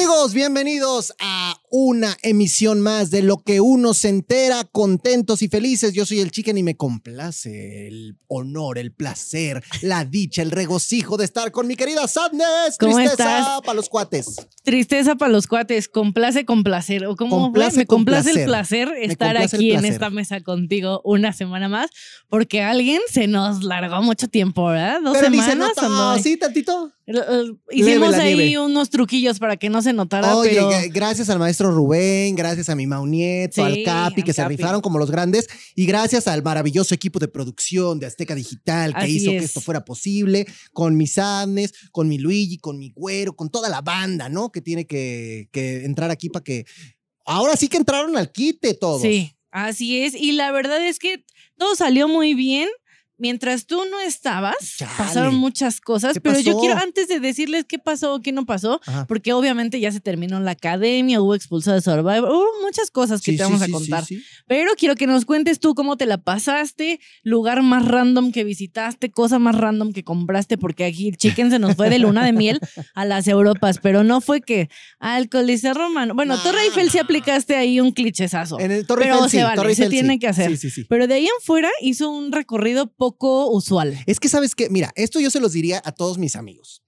Amigos, bienvenidos a una emisión más de lo que uno se entera, contentos y felices. Yo soy el chicken y me complace el honor, el placer, la dicha, el regocijo de estar con mi querida Sadness. ¿Cómo Tristeza para los cuates. Tristeza para los cuates, complace con placer. O Complace me complace el placer estar aquí en esta mesa contigo una semana más, porque alguien se nos largó mucho tiempo, ¿verdad? Dos Pero semanas. andó ahí. sí, tantito. Hicimos ahí nieve. unos truquillos para que no se notara, Oye, pero gracias al maestro Rubén, gracias a mi Mau Nieto, al Sí, Capi, que al se Capi. rifaron como los grandes, y gracias al maravilloso equipo de producción de Azteca Digital que Así hizo que es. esto fuera posible, con mis Sadness, con mi Luigi, con mi Güero, con toda la banda, ¿no? Que tiene que, que entrar aquí para que... Ahora sí que entraron al quite todos. sí, así es. Y la verdad es que todo salió muy bien. Mientras tú no estabas, Chale. pasaron muchas cosas, ¿Qué pero yo quiero, antes de decirles qué pasó o qué no pasó, Ajá. porque obviamente ya se terminó la academia, hubo expulsado de Survivor, hubo muchas cosas que Sí, te vamos sí, a contar. sí. Pero quiero que nos cuentes tú cómo te la pasaste, lugar más random que visitaste, cosa más random que compraste, porque aquí Chicken se nos fue de luna de miel a las Europas, pero no fue que al Coliseo Romano. Bueno, No, Torre Eiffel sí aplicaste ahí un clichesazo. En el Torre Pero Eiffel, se vale, Torre se Eiffel, tiene que hacer. Sí, sí, sí. Pero de ahí en fuera hizo un recorrido poco usual. Es que sabes que, mira, esto yo se los diría a todos mis amigos.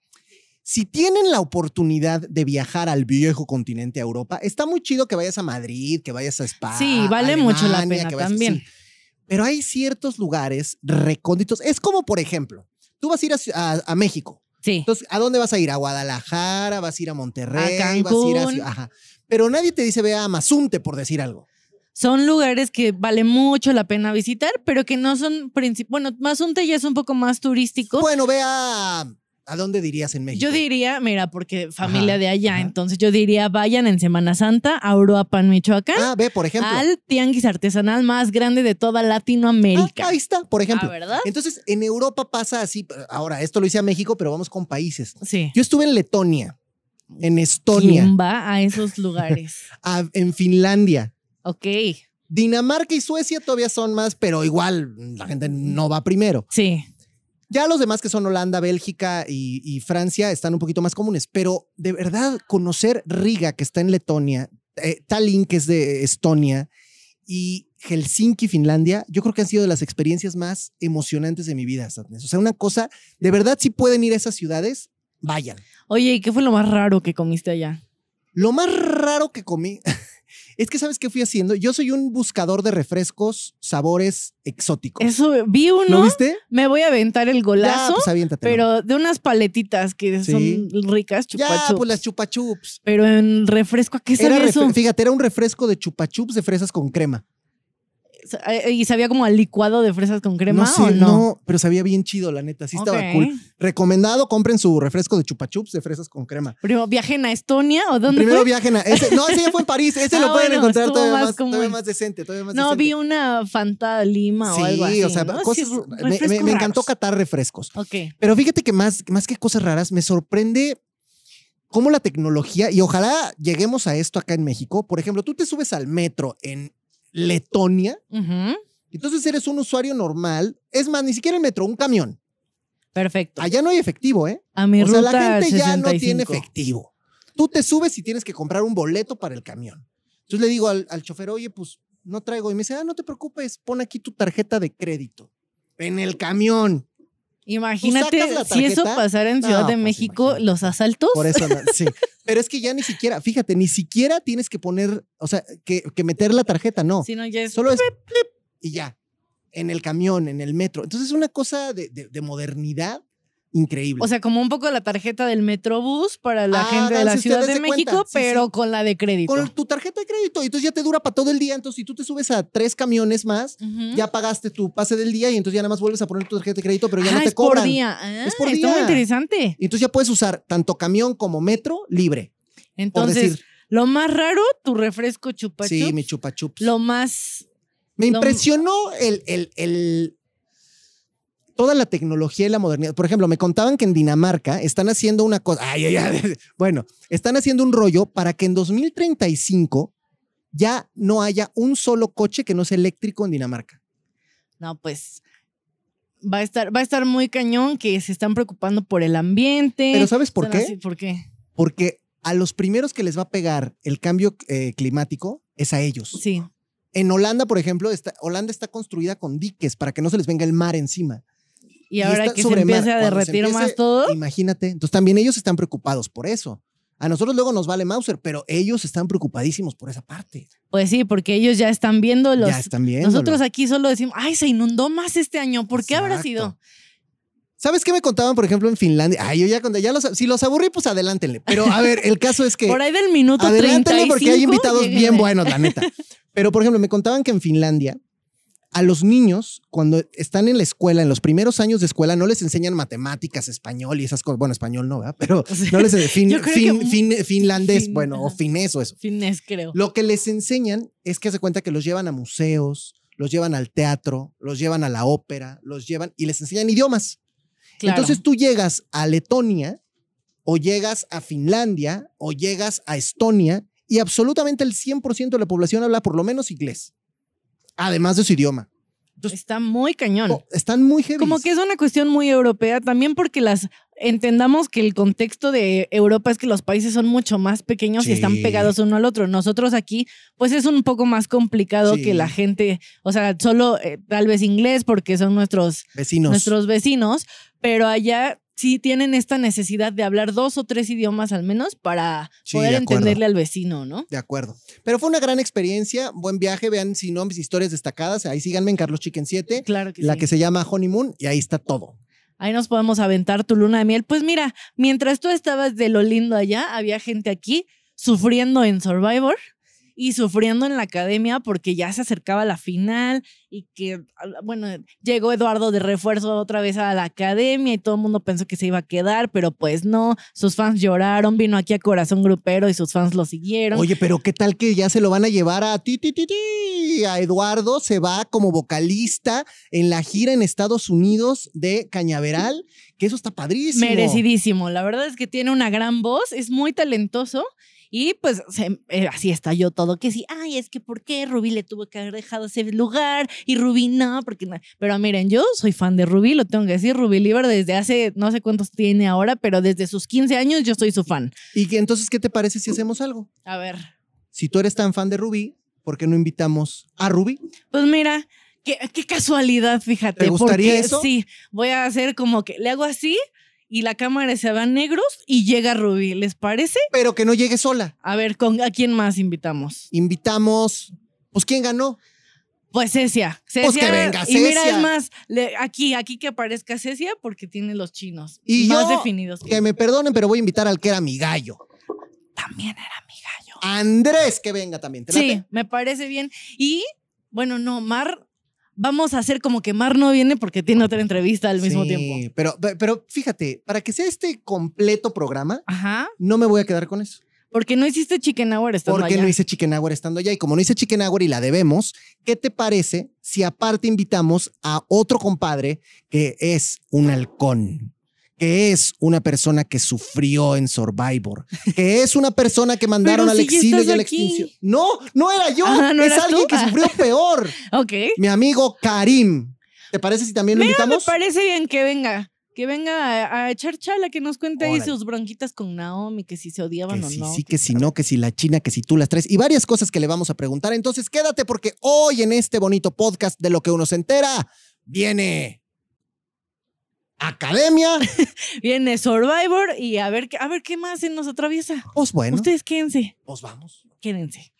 Si tienen la oportunidad de viajar al viejo continente a Europa, está muy chido que vayas a Madrid, que vayas a España. Sí, vale mucho la pena también. Pero hay ciertos lugares recónditos. Es como, por ejemplo, tú vas a ir a, Ci- a- a México. Sí. Entonces, ¿a dónde vas a ir? ¿A Guadalajara? ¿Vas a ir a Monterrey? A ¿Vas a ir a Cancún. Ajá. Pero nadie te dice ve a Mazunte, por decir algo. Son lugares que vale mucho la pena visitar, pero que no son Bueno, Mazunte ya es un poco más turístico. Bueno, ve a... ¿A dónde dirías en México? Yo diría, mira, porque familia Ajá, de allá, ajá. entonces yo diría vayan en Semana Santa a Uruapan, Michoacán, Ah, ve, por ejemplo. al tianguis artesanal más grande de toda Latinoamérica. Ah, ahí está, por ejemplo. Ah, ¿verdad? Entonces, en Europa pasa así. Ahora, esto lo hice a México, pero vamos con países. Sí. Yo estuve en Letonia, en Estonia, ¿Quién va a esos lugares? a- en Finlandia. Ok. Dinamarca y Suecia todavía son más, pero igual la gente no va primero. Sí. Ya los demás que son Holanda, Bélgica y, y Francia están un poquito más comunes, pero de verdad conocer Riga, que está en Letonia, eh, Tallinn, que es de Estonia, y Helsinki, Finlandia, yo creo que han sido de las experiencias más emocionantes de mi vida, Sadness. O sea, una cosa, de verdad, si pueden ir a esas ciudades, vayan. Oye, ¿y qué fue lo más raro que comiste allá? Lo más raro que comí es que, ¿sabes qué fui haciendo? Yo soy un buscador de refrescos, sabores exóticos. Eso, vi ¿Lo uno, viste? me voy a aventar el Ya, golazo, pues aviéntatelo. pero de unas paletitas que Sí. son ricas, ya, chupachups. pues las chupachups. Pero en refresco, ¿a qué Era refre- eso? fíjate, era un refresco de chupachups de fresas con crema. Eh, ¿Y sabía como al licuado de fresas con crema no sé, o no? pero sabía bien chido, la neta. Sí estaba cool. Recomendado, compren su refresco de chupachups de fresas con crema. Primero, ¿viajen a Estonia o dónde Primero fue? viajen a. Ese, no, ese ya fue en París. Ese Ah, lo pueden bueno, encontrar todavía más todavía más decente. Todavía más No, decente. vi una Fanta Lima o algo así. Sí, o sea, ¿no? Sí, cosas. me- me, refrescos me encantó catar refrescos. Ok. Pero fíjate que más, más que cosas raras, me sorprende cómo la tecnología, y ojalá lleguemos a esto acá en México. Por ejemplo, tú te subes al metro en Letonia, entonces eres un usuario normal. Es más, ni siquiera el metro, un camión. Perfecto. Allá no hay efectivo, ¿eh? A mi o sea, la gente ya no 65. tiene efectivo. Tú te subes y tienes que comprar un boleto para el camión. Entonces le digo al, al chofer, oye, pues no traigo. Y me dice, ah, no te preocupes, pon aquí tu tarjeta de crédito. En el camión. Imagínate si eso pasara en No, Ciudad de pues, México, imagínate. los asaltos. Por eso, no, sí. Pero es que ya ni siquiera, fíjate, ni siquiera tienes que poner, o sea, que, que meter la tarjeta, no. Si no, ya es. Solo es plip, y ya. En el camión, en el metro. Entonces es una cosa de, de- de modernidad increíble. O sea, como un poco la tarjeta del Metrobús para la gente de la Ciudad de. México, Sí, pero sí. con la de crédito. con tu tarjeta de crédito. Y entonces ya te dura para todo el día. Entonces, si tú te subes a tres camiones más, ya pagaste tu pase del día y entonces ya nada más vuelves a poner tu tarjeta de crédito, pero ya ah, no te es cobran. por día. Ah, Es por Está muy día. interesante. Y entonces ya puedes usar tanto camión como metro libre. Entonces, decir, lo más raro, tu refresco chupa sí, chups. mi chupa chups. Lo más. Me lo- impresionó el, el, el- toda la tecnología y la modernidad. Por ejemplo, me contaban que en Dinamarca están haciendo una cosa. Ay, ay, ay. Bueno, están haciendo un rollo para que en 2035 ya no haya un solo coche que no sea eléctrico en Dinamarca. No, pues. Va a estar, va a estar muy cañón que se están preocupando por el ambiente. Pero ¿sabes por qué? así, ¿Por qué? Porque a los primeros que les va a pegar el cambio eh, climático es a ellos. Sí. En Holanda, por ejemplo, está, Holanda está construida con diques para que no se les venga el mar encima. Y ahora que se empiece a derretir más todo. Imagínate. Entonces también ellos están preocupados por eso. A nosotros luego nos vale Mauser, pero ellos están preocupadísimos por esa parte. Pues sí, porque ellos ya están viendo los. Ya están viendo. Nosotros aquí solo decimos, ay, se inundó más este año. ¿Por qué habrá sido? ¿Sabes qué me contaban, por ejemplo, en Finlandia? Ay, yo ya conté, ya los, si los aburrí, pues adelántenle. Pero a ver, el caso es que. por ahí del minuto Adelántenle porque hay invitados bien buenos, la neta. Pero, por ejemplo, me contaban que en Finlandia a los niños, cuando están en la escuela, en los primeros años de escuela, no les enseñan matemáticas, español y esas cosas. Bueno, español no, ¿verdad? Pero no les enseñan finlandés, bueno, o finés o eso. Finés, creo. Lo que les enseñan es que se cuenta que los llevan a museos, los llevan al teatro, los llevan a la ópera, los llevan y les enseñan idiomas. Entonces tú llegas a Letonia o llegas a Finlandia o llegas a Estonia y absolutamente el 100% de la población habla por lo menos inglés además de su idioma. Está muy cañón. Oh, están muy heavy. Como que es una cuestión muy europea también porque las entendamos que el contexto de Europa es que los países son mucho más pequeños y están pegados uno al otro. Nosotros aquí, pues es un poco más complicado que la gente, o sea, solo eh, tal vez inglés porque son nuestros vecinos. Nuestros vecinos, pero allá sí tienen esta necesidad de hablar dos o tres idiomas al menos para poder entenderle al vecino, ¿no? De acuerdo. Pero fue una gran experiencia, buen viaje, vean si no mis historias destacadas, ahí síganme en Carlos Chicken 7, claro que la que se llama Honeymoon y ahí está todo. Ahí nos podemos aventar tu luna de miel. Pues mira, mientras tú estabas de lo lindo allá, había gente aquí sufriendo en Survivor y sufriendo en la academia porque ya se acercaba la final y que, bueno, llegó Eduardo de refuerzo otra vez a la academia y todo el mundo pensó que se iba a quedar, pero pues no, sus fans lloraron, vino aquí a Corazón Grupero y sus fans lo siguieron. Oye, pero ¿qué tal que ya se lo van a llevar a ti, ti, ti, ti? A Eduardo se va como vocalista en la gira en Estados Unidos de Cañaveral, que eso está padrísimo. Merecidísimo, la verdad es que tiene una gran voz, es muy talentoso y pues eh, así estalló todo, que sí, ay, es que ¿por qué Rubí le tuvo que haber dejado ese lugar? Y Rubí no, porque no. Pero miren, yo soy fan de Rubí, lo tengo que decir, Rubí Liber desde hace, no sé cuántos tiene ahora, pero desde sus 15 años yo soy su fan. ¿Y entonces qué te parece si hacemos algo? A ver. Si tú eres tan fan de Rubí, ¿por qué no invitamos a Rubí? Pues mira, Qué, qué, casualidad, fíjate. ¿Te gustaría eso? Sí, voy a hacer como que le hago así y la cámara se va negros y llega Rubí. ¿Les parece? Pero que no llegue sola. A ver, ¿con, ¿a quién más invitamos? Invitamos. Pues, ¿quién ganó? Pues Cecia. Cecia pues que venga, Cecia. Y mira, es más, aquí, aquí que aparezca Cecia porque tiene los chinos y más definidos. Que me perdonen, pero voy a invitar al que era mi gallo. También era mi gallo. Andrés, que venga también. sí, me parece bien. Y, bueno, no, Mar vamos a hacer como que Mar no viene porque tiene otra entrevista al mismo tiempo. Pero, pero fíjate, para que sea este completo programa, no me voy a quedar con eso. Porque no hiciste Chicken Hour estando Porque no hice Chicken Hour estando allá. Y como no hice Chicken Hour y la debemos, ¿qué te parece si aparte invitamos a otro compadre que es un halcón? Que es una persona que sufrió en Survivor, que es una persona que mandaron al exilio y a la extinción. No, no era yo, ah, es alguien que sufrió peor. ok. Mi amigo Karim. ¿Te parece si también lo invitamos? Me parece bien que venga. Que venga a, echar chala, que nos cuente ahí sus bronquitas con Naomi, que si se odiaban o no. Sí, que si no, que si la China, que si tú las tres, y varias cosas que le vamos a preguntar. Entonces quédate porque hoy en este bonito podcast de lo que uno se entera, viene Academia. Viene Survivor y a ver, a ver qué más se nos atraviesa. Pues bueno. Ustedes quédense. Pues vamos. Quédense.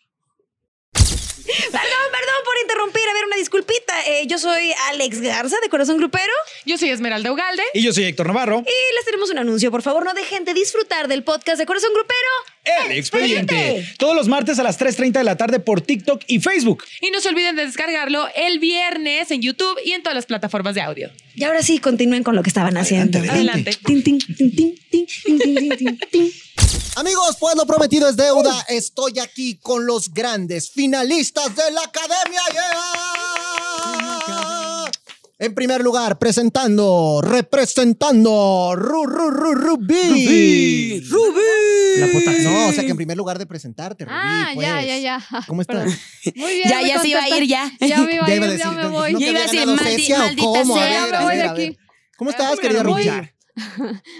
Perdón, perdón por interrumpir. A ver, una disculpita. Eh, yo soy Alex Garza, de Corazón Grupero. Yo soy Esmeralda Ugalde. Y yo soy Héctor Navarro. Y les tenemos un anuncio. Por favor, no dejen de disfrutar del podcast de Corazón Grupero. El Expediente. Todos los martes a las 3.30 de la tarde por TikTok y Facebook. Y no se olviden de descargarlo el viernes en YouTube y en todas las plataformas de audio. Y ahora sí, continúen con lo que estaban haciendo. Adelante. Amigos, pues lo prometido es deuda. Estoy aquí con los grandes finalistas de la academia. En primer lugar, presentando, representando, Ru, Ru, Ru, Rubí. Rubí. no, o sea que en primer lugar de presentarte, Rubí. Ah, pues. ya, ya, ya. ¿Cómo estás? Muy bien. Ya, ya se iba a ir, ya. Ya me iba a ir, ya, me voy. ¿No Ya iba a decir, maldita ¿Cómo? A sea, ver, me a voy ver, de a ver. aquí. ¿Cómo estás, querida Rubí? muy-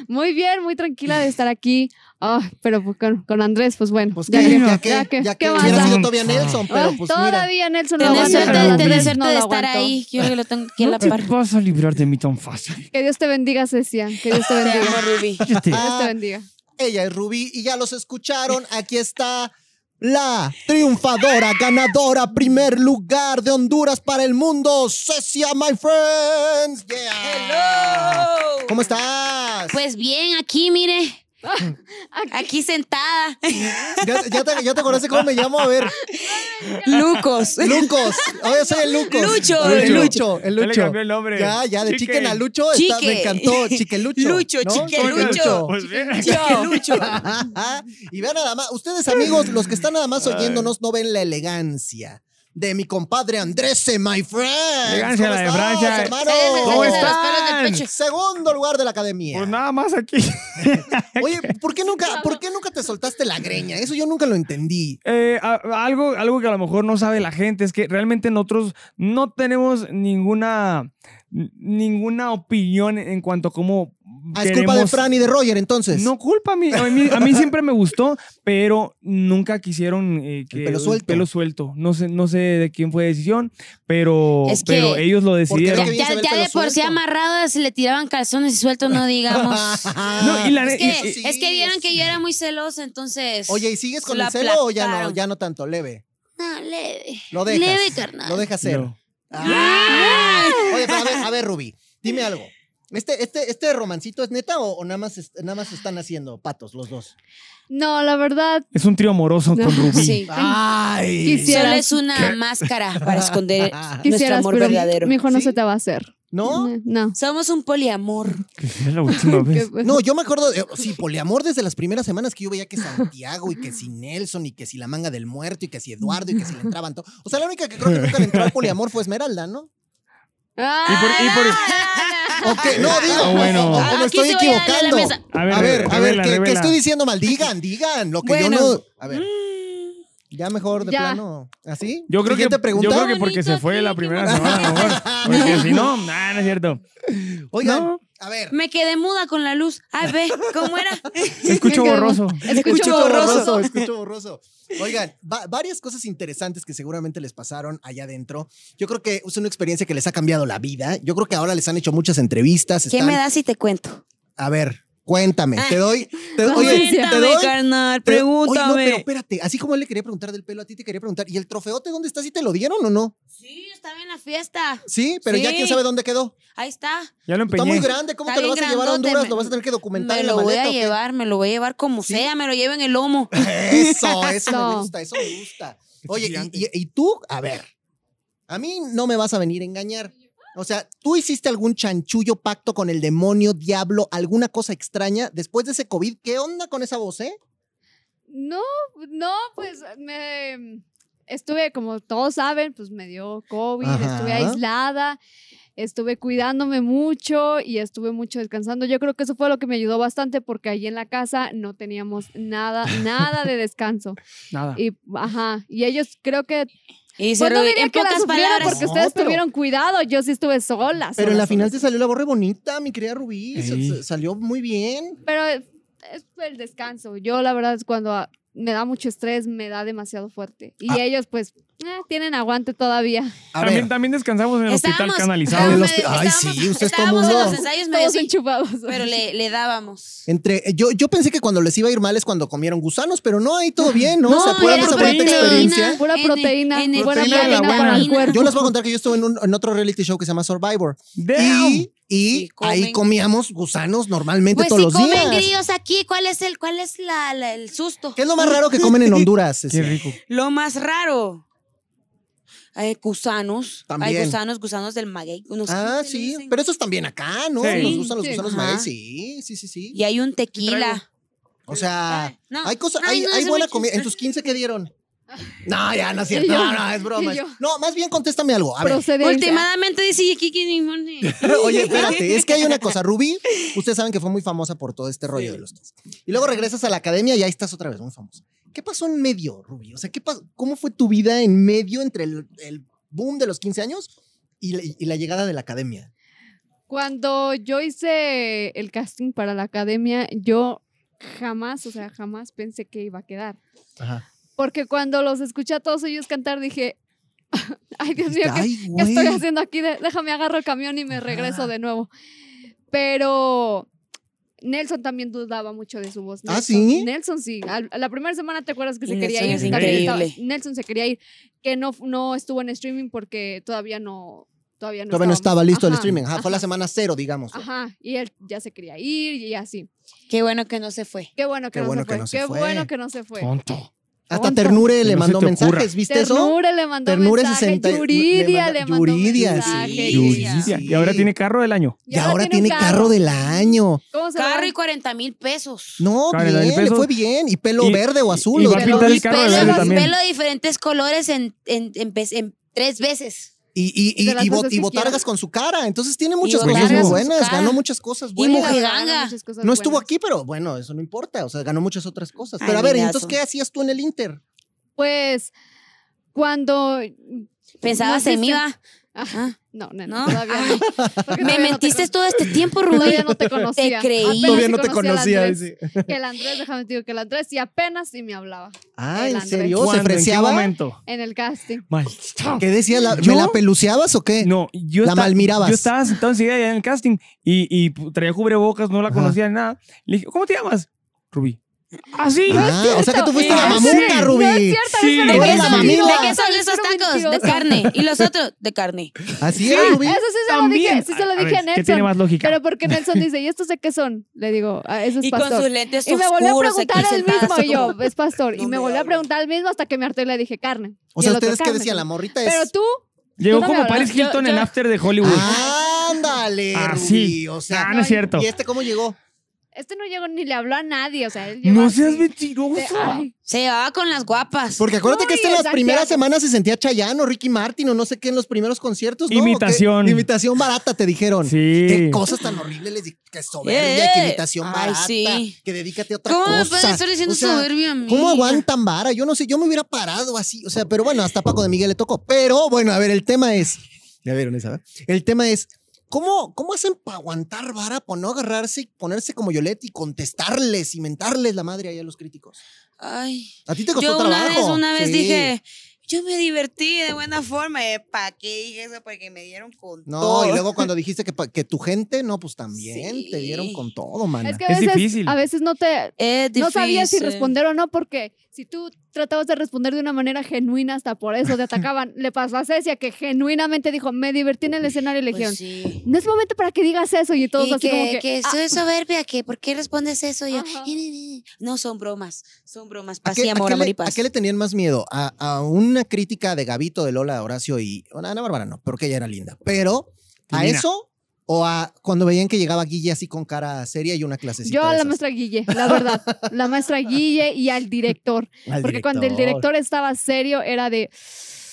Muy bien, muy tranquila de estar aquí. Ah, pero pues con, con Andrés, pues bueno. Pues ya que, ya que, ya que- ya ¿qué que hubiera sido todavía Nelson, pero pues mira. todavía Nelson no Tenés suerte, tenés lo de estar ahí. Yo que lo tengo aquí a la par. vas a librar de mí tan fácil. Que Dios te bendiga, Cecia. Que Dios te bendiga. Ruby. Que Dios te Ah, bendiga. Ella es Rubí y ya los escucharon. Aquí está la triunfadora, ganadora, primer lugar de Honduras para el mundo, Cecia, my friends. Yeah. ¿Cómo estás? Pues bien, aquí, mire. Aquí sentada. ¿Ya, ya te, ya te acordaste cómo me llamo? A ver, Lucos. Lucos. Oye, soy el Lucos. Lucho, El Lucho. Lucho, el Ya le Lucho. cambió el nombre. Ya, ya, de Chique. chicken a Lucho. está- Chique. me encantó, Chiquelucho. Lucho, ¿no? Chiquelucho. Pues bien. Lucho. y vean nada más, ustedes amigos, los que están nada más oyéndonos, no ven la elegancia de mi compadre Andrés, my friend. Elegancia, de Francia. hermano? ¿Cómo están? Segundo lugar de la academia. Pues nada más aquí. Oye, ¿por qué, nunca, ¿por qué nunca te soltaste la greña? Eso yo nunca lo entendí. Eh, a- algo, algo que a lo mejor no sabe la gente es que realmente nosotros no tenemos ninguna, ninguna opinión en cuanto a cómo. Ah, es culpa de Fran y de Roger, entonces. No culpa a mí, a mí, a mí siempre me gustó, pero nunca quisieron eh, que pelo suelto. pelo suelto. No sé, no sé de quién fue decisión, pero, Es que- pero ellos lo decidieron. Ya, el de por sí suelto. amarrado se le tiraban calzones y sueltos, no digamos. No, y la Es que, y- sí, es que vieron que yo era muy celosa, entonces. Oye, ¿y sigues con el celo o ya no, ya no tanto? Leve. No, leve. Lo dejas. Leve, carnal. Lo dejas ser. No. Ah. Oye, pero a ver, a ver, Ruby, dime algo. ¿Este, este, este romancito es neta o, o nada, más, es- nada más están haciendo patos los dos? No, la verdad, Es un trío amoroso con Rubí. Sí. ¡Ay! Quisiera- Solo es una máscara para esconder nuestro quisieras, amor pero verdadero. mi hijo no ¿Sí? se te va a hacer. ¿No? No. Somos un poliamor. Que la última vez. Que- No, yo me acuerdo, de- sí, poliamor desde las primeras semanas que yo veía que Santiago y que si Nelson y que si la manga del muerto y que si Eduardo y que si le entraban todos. O sea, la única que creo que nunca le entró al poliamor fue Esmeralda, ¿no? Ah, Y por- y por- Ok, no, digo, Ah, bueno. o- o- o me estoy a a equivocando. A ver, A ver, a ver, revela, ¿qué, estoy diciendo mal? Digan, digan, lo que Bueno. yo no. A ver, Mm, ya mejor de Ya. plano. ¿Así? Yo creo, que, Siguiente pregunta. yo creo que porque se fue la primera qué semana, a lo mejor. Porque si no, nah, no es cierto. Oigan, No. a ver. Me quedé muda con la luz. Ay, ve, ¿cómo era? Quedo- borroso. Escucho borroso. Escucho borroso. Oigan, va- varias cosas interesantes que seguramente les pasaron allá adentro. Yo creo que es una experiencia que les ha cambiado la vida. Yo creo que ahora les han hecho muchas entrevistas. ¿Qué están- me das si te cuento? A ver, cuéntame. Ah. Te doy. Te, oye, te doy. carnal, te- oye, pregúntame. no, pero espérate. Así como él le quería preguntar del pelo, a ti te quería preguntar. ¿Y el trofeote dónde está? ¿Sí te lo dieron o no? Sí, estaba en la fiesta. Sí, pero ya quién sabe dónde quedó. Ahí está. Ya lo Está empeñé. muy grande. ¿Cómo Está te lo vas a llevar a Honduras? me- Lo vas a tener que documentar Me en la lo voy maleta. a llevar, me lo voy a llevar como ¿Sí? sea, me lo llevo en el lomo. Eso, eso me gusta, eso me gusta. Oye, gigante. y, y- y tú, a ver, a mí no me vas a venir a engañar. O sea, ¿tú hiciste algún chanchullo pacto con el demonio, diablo, alguna cosa extraña después de ese COVID? ¿Qué onda con esa voz, eh? No, no, pues me estuve, como todos saben, pues me dio COVID, estuve aislada, estuve cuidándome mucho y estuve mucho descansando. Yo creo que eso fue lo que me ayudó bastante porque allí en la casa no teníamos nada, nada de descanso. Nada. Y, ajá, y ellos creo que, Y se pues no diría en que la pocas palabras. porque No, ustedes pero- tuvieron cuidado, yo sí estuve sola. Pero en sola, la final sola. te salió la gorra bonita, mi querida Rubí. Salió muy bien. Pero es es el descanso. Yo la verdad es cuando ah, me da mucho estrés, me da demasiado fuerte. Y Ah. ellos pues eh, tienen aguante todavía. También, también descansamos en el hospital Estábamos- canalizado. En el estábamos- hospi- Ay, estábamos- sí, ustedes estábamos en los ensayos medio Todos enchufados. pero le, le dábamos. Entre, yo, yo pensé que cuando les iba a ir mal es cuando comieron gusanos, pero no, ahí todo bien, ¿no? ¿Se acuerdan de era esa bonita proteína. experiencia? Pura En- proteína, en buena proteína proteína para el buena. cuerpo. Yo les voy a contar que yo estuve en, un- en otro reality show que se llama Survivor. Damn. Y, y Sí, comen. ahí comíamos gusanos normalmente Pues todos si los comen días. grillos aquí, ¿cuál es el, cuál es la, la- el susto? ¿Qué es lo más raro que comen en Honduras? Qué rico. Lo más raro. Hay gusanos. También. Hay gusanos, gusanos del maguey. unos- Ah, ¿cómo se le sí. Pero esos también acá, ¿no? Sí. Nos gustan los Sí. gusanos Ajá. maguey. Sí, sí, sí, sí. Y hay un tequila. O sea, no. hay cosas, Ay, hay, no, hay buena comida. ¿En tus 15 qué dieron? No, ya, no es cierto. Yo. No, no, es broma. No, más bien contéstame algo. A ver. Últimamente dice aquí que ni money. Oye, espérate, es que hay una cosa. Rubí, ustedes saben que fue muy famosa por todo este rollo de los kids. Y luego regresas a la academia y ahí estás otra vez, muy famosa. ¿Qué pasó en medio, Rubí? O sea, ¿qué pasó? ¿cómo fue tu vida en medio entre el, el boom de los 15 años y la, y la llegada de la academia? Cuando yo hice el casting para la academia, yo jamás, o sea, jamás pensé que iba a quedar. Ajá. Porque cuando los escuché a todos ellos cantar, dije, ay Dios mío, ¿qué, Ay, qué estoy haciendo aquí? Déjame agarro el camión y me regreso de nuevo. Pero Nelson también dudaba mucho de su voz. ¿Ah, Nelson, sí? Nelson sí. La primera semana te acuerdas que se Y quería Nelson ir. es increíble. estaba- Nelson se quería ir, que no, no estuvo en streaming porque todavía no. Todavía no, Todavía no estaba listo el Ajá, streaming. Ajá, fue la ajá, semana cero, digamos. Ajá, y él ya se quería ir y así. Qué bueno que no se fue. Qué bueno que, Qué no, bueno se que fue. no se Qué fue. bueno que no se fue. Tonto. Hasta. Ternure le no mandó mensajes, ¿viste eso? Ternure le mandó Ternure mensaje, 60 Yuridia le le mandó Yuridia, mensaje. sí, Yuridia. Yuridia. Y ahora tiene carro del año. Y ahora tiene carro del año. ¿Cómo se Carro llama? y 40 mil pesos. No, Carro bien, le peso. fue bien. Y pelo Y- verde o azul. y va a pintar el Y carro de pelo, verde también. pelo de diferentes colores en, en, en, en tres veces. Y, y, y, y, bot- y botargas con su cara. Entonces tiene muchas cosas muy buenas. Ganó muchas cosas Y buenas. mujer- Ganó Mujiganga. No estuvo buenas. aquí, pero bueno, eso no importa. O sea, ganó muchas otras cosas. Ay, Pero a ver, milazo. entonces, ¿qué hacías tú en el Inter? Pues cuando. ¿Pensabas nos en mí, va? Ajá. No, no, ¿No? todavía no. Porque Me todavía no te mentiste todo este tiempo, Rubí. Todavía no te conocía. Te creí. Apenas Todavía no te conocía. Andrés. Que el Andrés, déjame digo que el Andrés sí apenas sí me hablaba Ah, ¿en serio? ¿Se ¿Cuándo? ¿En qué momento? en el casting. Maldito. ¿Qué decía? ¿Me la peluceabas o qué? No, yo, La malmirabas. yo estaba sentado enseguida allá en el casting y, y traía cubrebocas, no la conocía ni nada. Le dije, ¿cómo te llamas? Rubí. ¿Ah, sí? Ah, o sea que tú fuiste la Ah, mamuta, sí. Rubí. No es cierto, Sí. eso ¿De qué, la son, mamila. ¿De qué son esos tacos? De carne. ¿Y los otros? De carne. Así Sí. era, Rubí. Eso sí se lo dije, sí se lo a dije a ver, ¿Qué tiene Nelson. más lógica? Pero porque Nelson dice, ¿y estos de qué son? Le digo, "Ah, eso es Y con pastor. sus lentes Y me volvió a preguntar el mismo y yo, es pastor. No y me me volvió a preguntar el mismo hasta que me harté y le dije carne. O Y sea, ¿ustedes qué decían? La morrita es... Pero tú, Llegó como. Paris Hilton en After de Hollywood. Ándale, Ah, Rubí. O sea, Ah, no es cierto. ¿y este cómo llegó? Este no llegó ni le habló a nadie, o sea, él llegó No así seas de, mentiroso. "Ay, Se llevaba con las guapas. Porque acuérdate que este y en las primeras semanas se sentía Chayano, Ricky Martin o no sé qué en los primeros conciertos, ¿no? Imitación. ¿Qué? Imitación barata, te dijeron. Sí. Qué cosas tan horribles les di- que soberbia, Eh, que imitación ay, barata, sí. que dedícate a otra ¿Cómo cosa. me puedes estar diciendo O sea, soberbia a mí? ¿Cómo aguantan vara? Yo no sé, yo me hubiera parado así, o sea, pero bueno, hasta Paco de Miguel le tocó. Pero bueno, a ver, el tema es, ya vieron esa, ¿verdad? El tema es, ¿cómo, cómo hacen para aguantar vara, para no agarrarse y ponerse como Yolette y contestarles y mentarles la madre ahí a los críticos? Ay. A ti te costó Yo una trabajo. vez, una vez Sí. dije, yo me divertí de buena forma. ¿Para qué dije eso? Porque me dieron con No, todo. y luego cuando dijiste que, tu gente, no, pues también Sí. te dieron con todo, man. Es que a Es veces, difícil. a veces no te, Es no sabías si responder o no, porque si tú tratabas de responder de una manera genuina, hasta por eso te atacaban. Le pasó a Cecia que genuinamente dijo, me divertí en el escenario y le Pues dijeron, sí. no es momento para que digas eso. Y todos Y así que, como que, que "Ah, soy soberbia, que ¿por qué respondes eso? Y yo, no, son bromas, son bromas. ¿A Paz qué, y a amor, qué amor y paz. a qué le tenían más miedo? ¿A, a una crítica de Gavito, de Lola, Horacio y. Ana Bárbara no, porque ella era linda. Pero, ¿a eso? ¿O a cuando veían que llegaba Guille así con cara seria y una clasecita? Yo a la maestra Guille, la verdad. la maestra Guille y al director. Al Porque cuando el director estaba serio era de,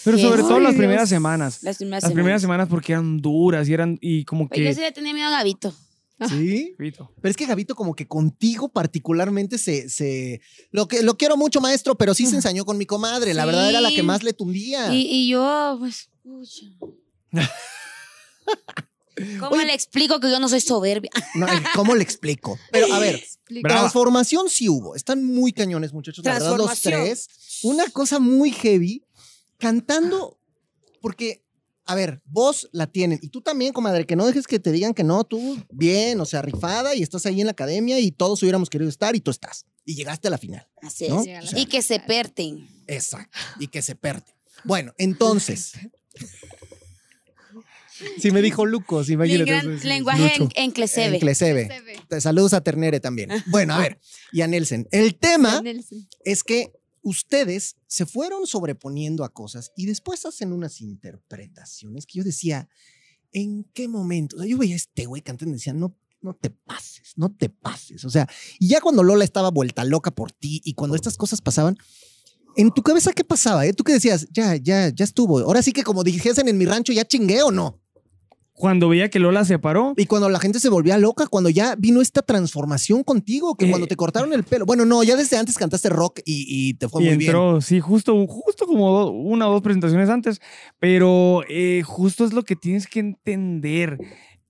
Pero sobre todo Ay, las Dios. primeras semanas. Las primeras Las primeras semanas. semanas porque eran duras y eran y como Pues yo que sí le tenía miedo a Gavito. Sí. Gavito. Pero es que Gavito, como que contigo particularmente se. se lo, que, lo quiero mucho, maestro, pero sí se ensañó con mi comadre. La verdad era la que más le tundía. Y, y yo, pues, pucha. ¿Cómo Oye. le explico que yo no soy soberbia? No, ¿Cómo le explico? Pero a ver. Brava. transformación sí hubo. Están muy cañones, muchachos. La verdad, los tres. Una cosa muy heavy. Cantando. Porque, a ver, vos la tienen. Y tú también, comadre, que no dejes que te digan que no. Tú, bien, o sea, rifada y estás ahí en la academia y todos hubiéramos querido estar y tú estás. Y llegaste a la final. Así ¿No? es. Sí, a la y que se perten. Exacto. Y que se perde. Bueno, entonces. Si me dijo Lucos, imagínate. Eso es- lenguaje en, Lucho. en clesebe. En Clesebe. Se ve. Te- Saludos a Ternere también. Bueno, a ver, y a Nelson. El tema Nelson. es que ustedes se fueron sobreponiendo a cosas y después hacen unas interpretaciones que yo decía, ¿en qué momento? O sea, yo veía a este güey cantando y decía, no, no te pases, no te pases. O sea, y ya cuando Lola estaba vuelta loca por ti y cuando estas cosas pasaban, en tu cabeza, ¿qué pasaba? Eh? ¿Tú qué decías? Ya, ya, ya estuvo. Ahora sí que como dijesen en mi rancho, ya chingué o no. Cuando veía que Lola se paró, Y cuando la gente se volvía loca, cuando ya vino esta transformación contigo, que Eh. cuando te cortaron el pelo. Bueno, no, ya desde antes cantaste rock y, y te fue y muy bien. entró, sí, justo, justo como do- una o dos presentaciones antes, pero eh, justo es lo que tienes que entender.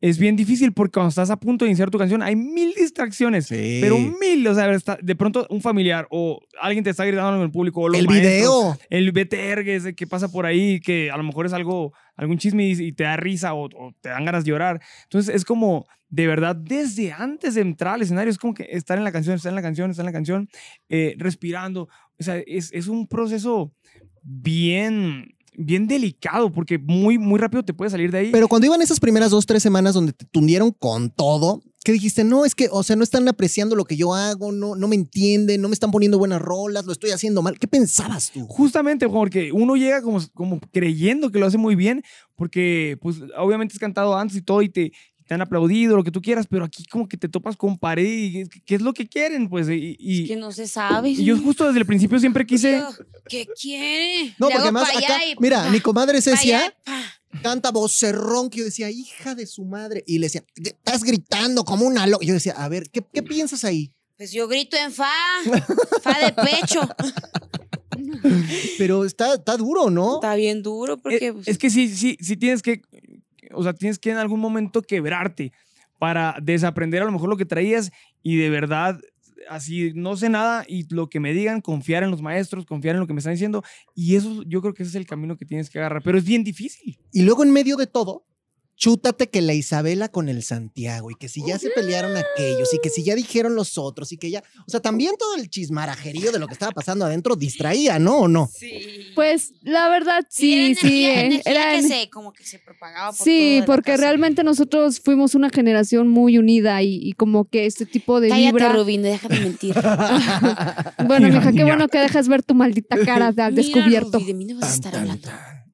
Es bien difícil porque cuando estás a punto de iniciar tu canción hay mil distracciones. Sí. Pero mil, o sea, de pronto un familiar o alguien te está gritando en el público o los el maestros, video. el BTR que, que pasa por ahí, que a lo mejor es algo, algún chisme y, y te da risa o, o te dan ganas de llorar. Entonces es como, de verdad, desde antes de entrar al escenario, es como que estar en la canción, estar en la canción, estar en la canción, eh, respirando. O sea, es, es un proceso bien, bien delicado porque muy, muy rápido te puedes salir de ahí. Pero cuando iban esas primeras dos, tres semanas donde te tundieron con todo, ¿qué dijiste? No, es que, o sea, no están apreciando lo que yo hago, no, no me entienden, no me están poniendo buenas rolas, lo estoy haciendo mal. ¿Qué pensabas tú? Justamente porque uno llega como, como creyendo que lo hace muy bien, porque pues obviamente has cantado antes y todo y te, te han aplaudido, lo que tú quieras, pero aquí como que te topas con pared y ¿qué, es lo que quieren? Pues y, y- Es que no se sabe. y yo justo desde el principio siempre quise... ¿Qué quiere? No, Le porque más acá, y mira, pa, mi comadre Cecia canta vocerrón que yo decía, hija de su madre. Y le decía, estás gritando como una loca. Yo decía, a ver, ¿qué, qué piensas ahí? Pues yo grito en fa. Fa de pecho. Pero está, está duro, ¿no? Está bien duro Eh, porque. pues, Es que sí, sí, sí tienes que, o sea, tienes que en algún momento quebrarte para desaprender a lo mejor lo que traías y de verdad, así, no sé nada y lo que me digan, confiar en los maestros, confiar en lo que me están diciendo y eso yo creo que ese es el camino que tienes que agarrar, pero es bien difícil. Y luego en medio de todo, chútate que la Isabela con el Santiago y que si ya se pelearon aquellos y que si ya dijeron los otros y que ya, o sea, también todo el chismarajerío de lo que estaba pasando adentro distraía, ¿no? ¿O no? Sí. Pues la verdad sí, era sí. energía, eh, energía era que en- se, como que se propagaba por Sí, toda la porque casa. realmente nosotros fuimos una generación muy unida y, y como que este tipo de Cállate, vibra. Rubín, deja de mentir. Bueno, Mira, mija, qué mira. bueno que dejas ver tu maldita cara al Mira, descubierto. Rubí, de mí no vas a estar hablando.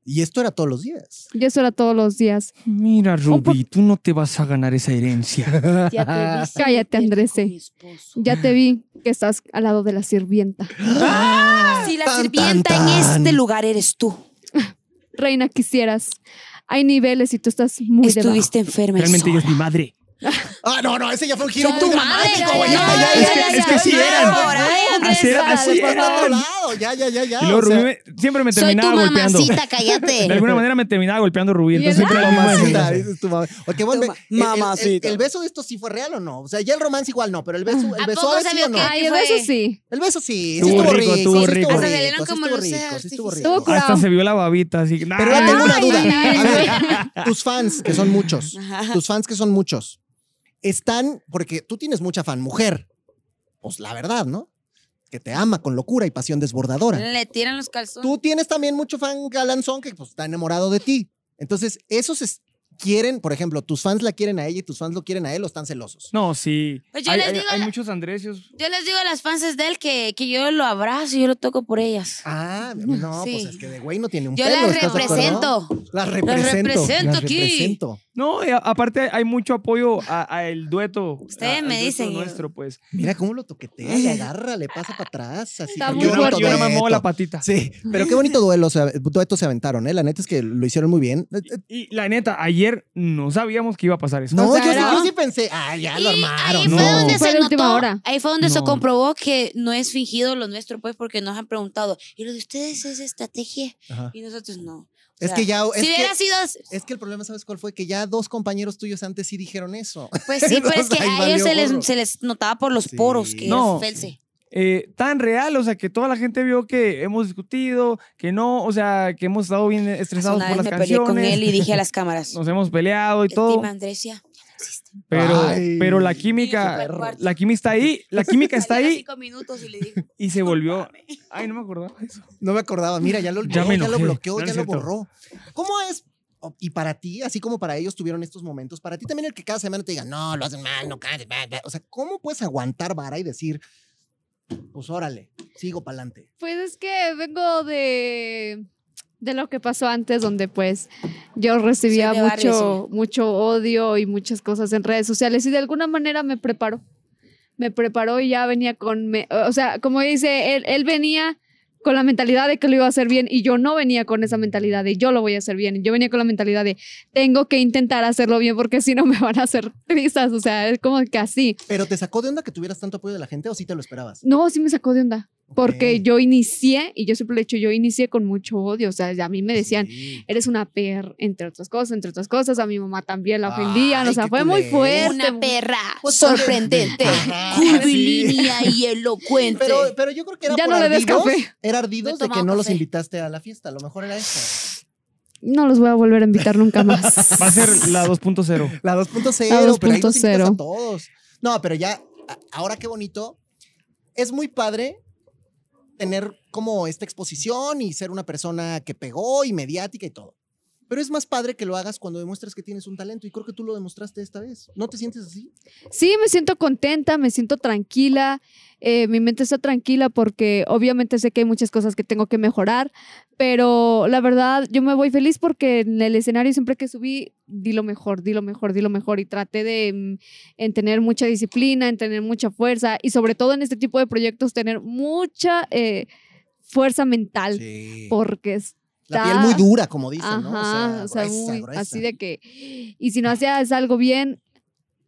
Y esto era todos los días. Y eso era todos los días. Mira, po- Rubí, tú no te vas a ganar esa herencia. Ya te vi Cállate, Andrese. esposo. Ya te vi que estás al lado de la sirvienta. Si la Tan, sirvienta tan, en este lugar eres tú. Reina, quisieras. Hay niveles y tú estás muy debajo. Estuviste enferma. y Realmente ella es mi madre. Ah, no, no, ese ya fue un giro Soy muy tu dramático, güey. ya, Ya, ya, ya, ya, es que- ya, es ya, que sí eran. Por ahí, Así era- así ya, ya, ya, ya. Y luego o sea, Rubí me- siempre me Soy tu terminaba golpeando. mamacita, cállate. De alguna manera me terminaba golpeando Rubí. Entonces siempre era Mamacita, tu mamá. Ok, vuelve. Tu ma- El- el- mamacita. El, beso de esto sí fue real o no? O sea, ya el romance igual no, pero el beso, el ¿A beso se sí o no. Ay, el beso sí. El beso sí, sí Estuvo estuvo rico, estuvo sí rico. estuvo Hasta sí como estuvo rico, Hasta se vio la babita. Así. que, Pero tengo una duda. A ver, tus fans, que son muchos, tus fans que son muchos, están, porque tú tienes mucha fan mujer, pues la verdad, ¿no? Que te ama con locura y pasión desbordadora. Le tiran los calzones. Tú tienes también mucho fan galanzón que pues, está enamorado de ti. Entonces, esos es- quieren, por ejemplo, tus fans la quieren a ella y tus fans lo quieren a él o están celosos. No, sí. Pues yo hay, les hay- digo hay la- muchos Andresios. Yo les digo a las fans de él que, que yo lo abrazo y yo lo toco por ellas. Ah, no, Sí. pues es que de güey no tiene un Yo pelo. las ¿estás de acuerdo? represento. Las represento. represento las aquí. represento. No, y a- aparte hay mucho apoyo a, a el dueto. Ustedes a- al me dueto dicen, yo- nuestro, pues. Mira cómo lo toquetea, le agarra, le pasa para atrás. Así Está qué muy Yo, no- fuerte. yo no me muevo la patita. Sí, pero qué bonito duelo, se- dueto se aventaron, ¿eh? La neta es que lo hicieron muy bien. Y la neta, ayer no sabíamos que iba a pasar eso. No, O sea, yo, sí, era- yo sí pensé, ah, ya lo armaron. ahí no. fue donde Fue se notó, hora. ahí fue donde se comprobó que no es fingido lo nuestro, pues, porque nos han preguntado, ¿y lo de ustedes es estrategia? Ajá. Y nosotros no. O Es que ya, es si que- hubiera sido, Es que el problema, ¿sabes cuál fue? Que ya dos compañeros tuyos antes sí dijeron eso. pues sí, pero es que Ahí a ellos se les, se les notaba por los Sí. poros que No. es felce. Eh, tan real, o sea, que toda la gente vio que hemos discutido, que no, o sea, que hemos estado bien estresados Una por vez las me peleé con él y dije a las cámaras, Nos hemos peleado y todo. Andresia, Pero, Ay. pero la química, la química está ahí, la química está ahí cinco minutos y le dije, y se volvió. Ay, no me acordaba de eso. No me acordaba. Mira, ya lo Ya ya, lo bloqueó, No, ya lo borró. ¿Cómo es? o- Y para ti, así como para ellos tuvieron estos momentos, para ti también el que cada semana te diga, no, lo hacen mal, no bla". O sea, ¿cómo puedes aguantar vara y decir, pues órale, sigo para adelante? Pues es que vengo de, de lo que pasó antes, donde pues yo recibía barrio, mucho, mucho odio y muchas cosas en redes sociales y de alguna manera me preparó. Me preparó y ya venía con, me- o sea, como dice, él, él venía con la mentalidad de que lo iba a hacer bien y yo no venía con esa mentalidad de yo lo voy a hacer bien. Yo venía con la mentalidad de tengo que intentar hacerlo bien porque si no me van a hacer risas, o sea, es como que así. ¿Pero te sacó de onda que tuvieras tanto apoyo de la gente o sí te lo esperabas? No, sí me sacó de onda. Porque Ok. yo inicié, y yo siempre lo he hecho, yo inicié con mucho odio. O sea, a mí me decían, Sí. eres una perra, entre otras cosas, entre otras cosas. A mi mamá también la ofendían. O sea, fue muy fuerte. Una perra sorprendente, curvilínea y elocuente. Pero, pero yo creo que era Ya por no le des ardidos. café. Era ardidos de que no los café. invitaste a la fiesta. A lo mejor era eso. No los voy a volver a invitar nunca más. Va a ser la 2.0. La 2.0, La pero ahí nos invitas 2.0. a todos. No, pero ya, ahora qué bonito. Es muy padre tener como esta exposición y ser una persona que pegó y mediática y todo. Pero es más padre que lo hagas cuando demuestras que tienes un talento y creo que tú lo demostraste esta vez. ¿No te sientes así? Sí, me siento contenta, me siento tranquila, eh, mi mente está tranquila porque obviamente sé que hay muchas cosas que tengo que mejorar, pero la verdad yo me voy feliz porque en el escenario siempre que subí di lo mejor, di lo mejor, di lo mejor y traté de mm, en tener mucha disciplina, en tener mucha fuerza y sobre todo en este tipo de proyectos tener mucha eh, fuerza mental Sí. porque es La piel muy dura, como dicen, Ajá, ¿no? o sea, gruesa, muy gruesa. así de que. Y si no hacías algo bien,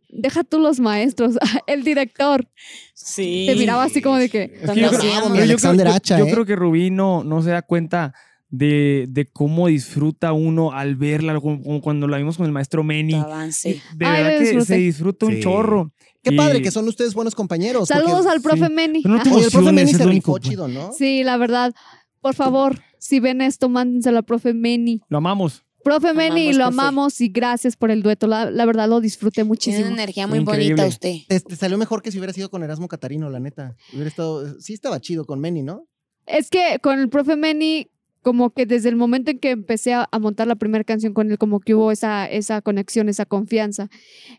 deja tú los maestros, el director. Sí. Te miraba así como de que. Es que yo. Bravo, yo Alexander creo- yo- Hacha, yo ¿eh? creo que Rubí no, no se da cuenta de, de cómo disfruta uno al verla, como, cuando la vimos con el maestro Meni. Avance. De Ay, verdad que se disfruta un Sí. chorro. Qué Y- padre que son ustedes buenos compañeros. porque- Saludos al profe sí. Meni. No te Oye, el profe Meni se único, pues. chido, ¿no? Sí, la verdad. Por favor, si ven esto, mándenselo al profe Meni. Lo amamos. Profe Meni, lo profe. amamos y gracias por el dueto. La, la verdad lo disfruté Tiene muchísimo. una energía muy Increíble. bonita usted. Te, te salió mejor que si hubiera sido con Erasmo Catarino, la neta. Hubiera estado, sí estaba chido con Meni, ¿no? Es que con el profe Meni, como que desde el momento en que empecé a, a montar la primera canción con él, como que hubo esa, esa conexión, esa confianza.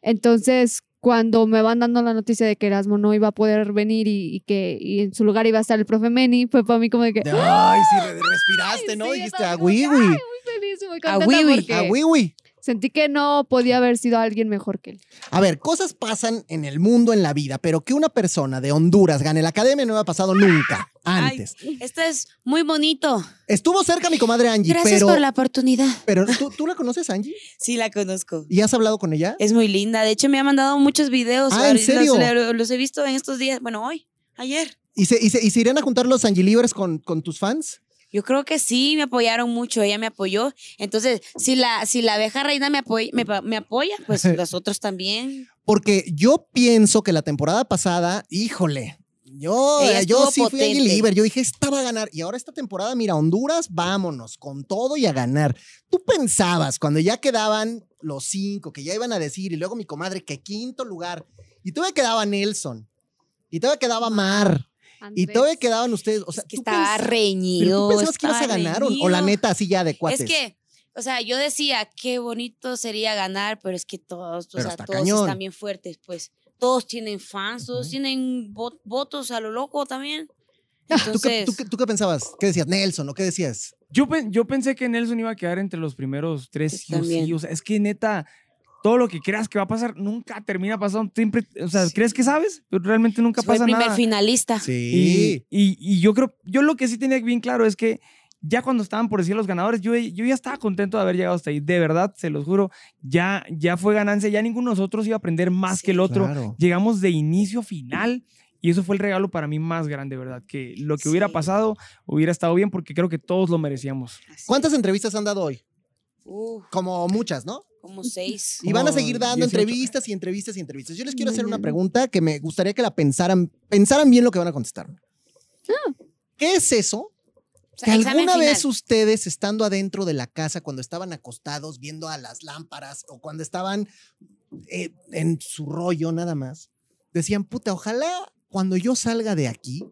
Entonces, cuando me van dando la noticia de que Erasmo no iba a poder venir y, y que y en su lugar iba a estar el profe Meni, fue para mí como de que. Ay, sí, re- respiraste, ¿no? Sí, Dijiste, estaba a Wiwi. "Ay, muy feliz A Wiwi. porque A Wiwi. Sentí que no podía haber sido alguien mejor que él. A ver, cosas pasan en el mundo, en la vida, pero que una persona de Honduras gane la academia no me ha pasado nunca antes. Esto es muy bonito. Estuvo cerca mi comadre Angie, Gracias pero, por la oportunidad. pero ¿tú, ¿tú la conoces, Angie? Sí, la conozco. ¿Y has hablado con ella? Es muy linda. De hecho, me ha mandado muchos videos. Ah, ¿en Los- serio? Los, los he visto en estos días. Bueno, hoy, ayer. ¿Y se, y se, y se irán a juntar los Angie con, con tus fans? Yo creo que sí, me apoyaron mucho, ella me apoyó. Entonces, si la, si la abeja reina me apoya, me, apoya, pues los otros también. Porque yo pienso que la temporada pasada, híjole, yo, yo sí fui. Yo dije, esta va a ganar. Y ahora esta temporada, mira, Honduras, vámonos, con todo y a ganar. Tú pensabas, cuando ya quedaban los cinco, que ya iban a decir, y luego mi comadre, que quinto lugar, y todavía quedaba Nelson, y todavía quedaba Mar, y todavía quedaban ustedes. O sea, Es que tú estaba pens- Pero reñido. tú pensabas que ibas a ganar, o, o la neta, así ya de cuates. Es que, o sea, yo decía, qué bonito sería ganar, pero es que todos, o sea, todos cañón. están bien fuertes, pues. Todos tienen fans, todos tienen vo- votos a lo loco también. ¿Tú qué, Entonces, tú qué- tú qué pensabas? ¿Qué decías, Nelson? ¿O qué decías? Yo, yo pensé que Nelson iba a quedar entre los primeros tres Yo sí. O sea, es que neta, todo lo que creas que va a pasar nunca termina pasando. Siempre, o sea, crees que sabes, pero realmente nunca fue el pasa primer nada. finalista. Sí. Y, y- y yo creo, yo lo que sí tenía bien claro es que ya cuando estaban por decir los ganadores, yo, yo ya estaba contento de haber llegado hasta ahí. De verdad, se los juro, ya, ya fue ganancia. Ya ninguno de nosotros iba a aprender más que el otro. Claro. Llegamos de inicio a final. Y eso fue el regalo para mí más grande, ¿verdad? Que lo que hubiera pasado hubiera estado bien porque creo que todos lo merecíamos. ¿Cuántas entrevistas han dado hoy? Como muchas, ¿no? Como seis. Y van a seguir dando 18. entrevistas y entrevistas y entrevistas. Yo les quiero hacer una pregunta que me gustaría que la pensaran, pensaran bien lo que van a contestar. ¿Qué es eso? O sea, Que examen alguna vez final. ustedes estando adentro de la casa, cuando estaban acostados viendo a las lámparas o cuando estaban eh, en su rollo nada más, decían, puta, ojalá cuando yo salga de aquí,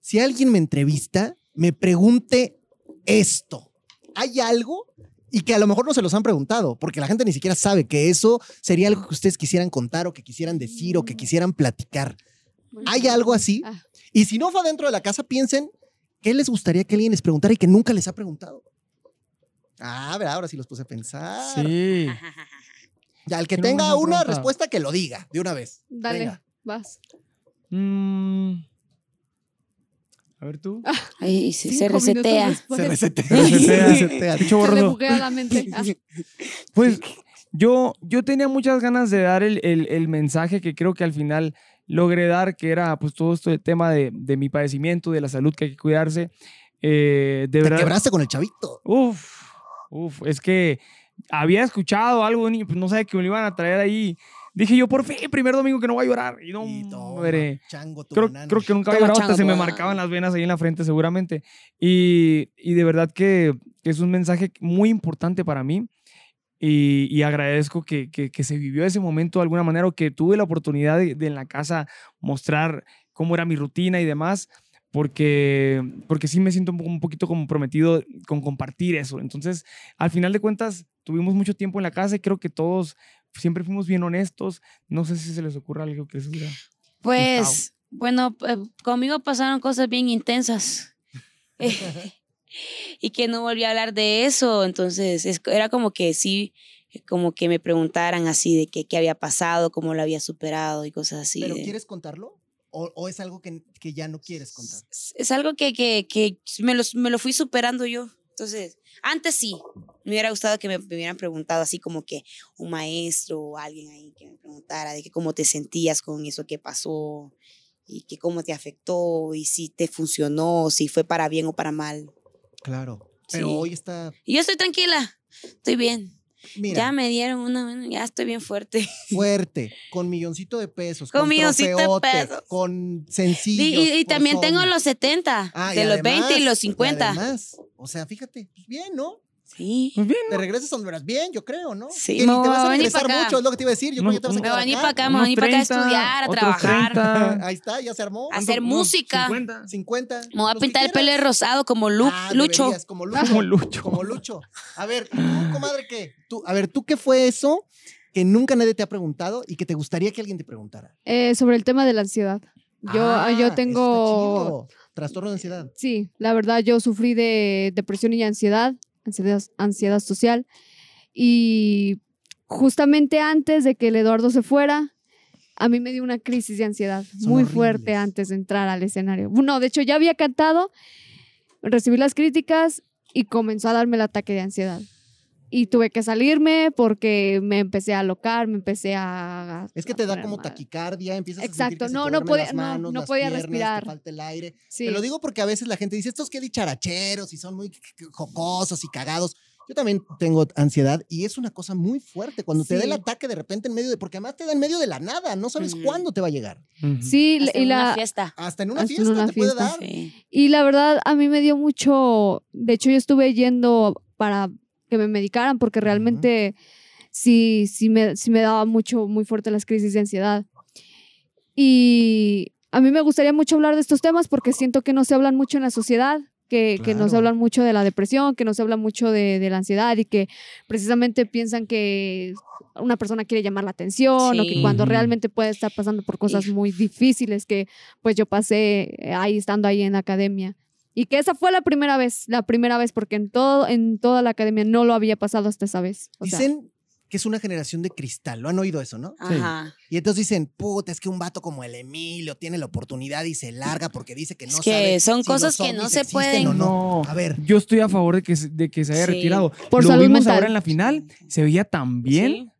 si alguien me entrevista, me pregunte esto. ¿Hay algo? Y que a lo mejor no se los han preguntado, porque la gente ni siquiera sabe que eso sería algo que ustedes quisieran contar o que quisieran decir o que quisieran platicar. ¿Hay algo así? Ah. Y si no fue adentro de la casa, piensen qué les gustaría que alguien les preguntara y que nunca les ha preguntado. Ah, a ver, ahora sí los puse a pensar. Sí. Ya, el que ¿Qué no tenga una respuesta, que lo diga de una vez. Dale, Venga. vas. Mm. A ver tú. Ay, sí, se resetea. Se resetea. Se resetea. Se resetea. Dicho Se le borroso. buguea la mente. Ah, Pues yo, yo tenía muchas ganas de dar el, el- el mensaje que creo que al final logré dar, que era pues todo esto el tema de, de mi padecimiento, de la salud que hay que cuidarse. Eh, de Te verdad. quebraste con el chavito. Uf, uf, es que había escuchado algo, pues no sabía que me lo iban a traer ahí. Dije yo, por fin, primer domingo que no voy a llorar. Y no, Y toma, chango tu Creo, creo que nunca había llorado, hasta se me marcaban las venas ahí en la frente seguramente. Y, y de verdad que, que es un mensaje muy importante para mí. Y, y agradezco que, que, que se vivió ese momento de alguna manera o que tuve la oportunidad de, de en la casa mostrar cómo era mi rutina y demás, porque, porque sí me siento un poquito comprometido con compartir eso. Entonces, al final de cuentas, tuvimos mucho tiempo en la casa y creo que todos siempre fuimos bien honestos. No sé si se les ocurra algo que les hubiera. Pues, bueno, eh, conmigo pasaron cosas bien intensas. y que no volví a hablar de eso. Entonces, es- era como que sí, como que me preguntaran así de qué había pasado, cómo lo había superado y cosas así. ¿Pero de- quieres contarlo? ¿O, o es algo que, que ya no quieres contar? es, es algo que, que, que me, lo, me lo fui superando yo. Entonces, antes sí, me hubiera gustado que me, me hubieran preguntado así como que un maestro o alguien ahí que me preguntara de que cómo te sentías con eso que pasó y que cómo te afectó y si te funcionó, si fue para bien o para mal. Claro. Pero Sí. hoy está. Yo estoy tranquila, estoy bien. Mira, Ya me dieron una, ya estoy bien fuerte. fuerte, con milloncito de pesos, Con con, milloncito de pesos. con Y, sencillos. y- y por también tengo los 70, Ah, y de los 20 y además- los 50. y además, o sea, fíjate, bien, ¿no? Sí. Pues bien, Te regresas donde eras bien, yo creo, ¿no? Sí, ni te vas a a venir regresar mucho, es lo que te iba a decir. Yo No, creo que te vas a. Me voy a venir para acá, me voy a venir para acá a estudiar, a trabajar, 30, Ahí está, ya se armó. a hacer música. 50. 50. Me voy a pintar el pelo de rosado como Lu- Ah, Lucho. deberías, como Lucho. Como Lucho. Como Lucho. A ver, ¿y tú, comadre, qué? Tú, a ver, ¿tú qué fue eso que nunca nadie te ha preguntado y que te gustaría que alguien te preguntara? Eh, sobre el tema de la ansiedad. Yo, Ah, yo está tengo, chido. Trastorno de ansiedad. sí, la verdad, yo sufrí de depresión y ansiedad, ansiedad, ansiedad social. Y justamente antes de que el Eduardo se fuera, a mí me dio una crisis de ansiedad Son muy fuerte antes de entrar al escenario. No, de hecho, ya había cantado, recibí las críticas y comenzó a darme el ataque de ansiedad. Y tuve que salirme porque me empecé a alocar, me empecé a... Es que te da como mal. taquicardia, empiezas a sentir Exacto, que se no, te no podía- las no, manos, no las podía piernas, respirar. Te falta el aire. Sí. Te lo digo porque a veces la gente dice, estos que dicharacheros y son muy jocosos y cagados. Yo también tengo ansiedad y es una cosa muy fuerte cuando te da el ataque de repente en medio de, porque además te da en medio de la nada, no sabes Ujú. cuándo te va a llegar. Sí, Hasta y en una la, fiesta. Hasta en una Hasta en fiesta una te puede dar. Sí. y la verdad a mí me dio mucho, de hecho yo estuve yendo para que me medicaran porque realmente sí, sí me, sí me daba mucho, muy fuerte las crisis de ansiedad. Y a mí me gustaría mucho hablar de estos temas porque siento que no se hablan mucho en la sociedad, que, que no se Claro. hablan mucho de la depresión, que no se habla mucho de, de la ansiedad y que precisamente piensan que una persona quiere llamar la atención o que cuando realmente puede estar pasando por cosas muy difíciles que pues yo pasé eh, ahí estando ahí en la academia. Y que esa fue la primera vez, la primera vez, porque en todo, en toda la academia no lo había pasado hasta esa vez. O sea, Dicen que es una generación de cristal, ¿lo han oído eso, no? Ajá. Y entonces dicen, puta, es que un vato como el Emilio tiene la oportunidad y se larga porque dice que no Es que sabe son si los cosas que no se pueden. no. No. A ver, Yo estoy a favor de que, se- de que se haya Sí. retirado. Por Lo salud vimos mental. ahora en la final. Se veía tan bien.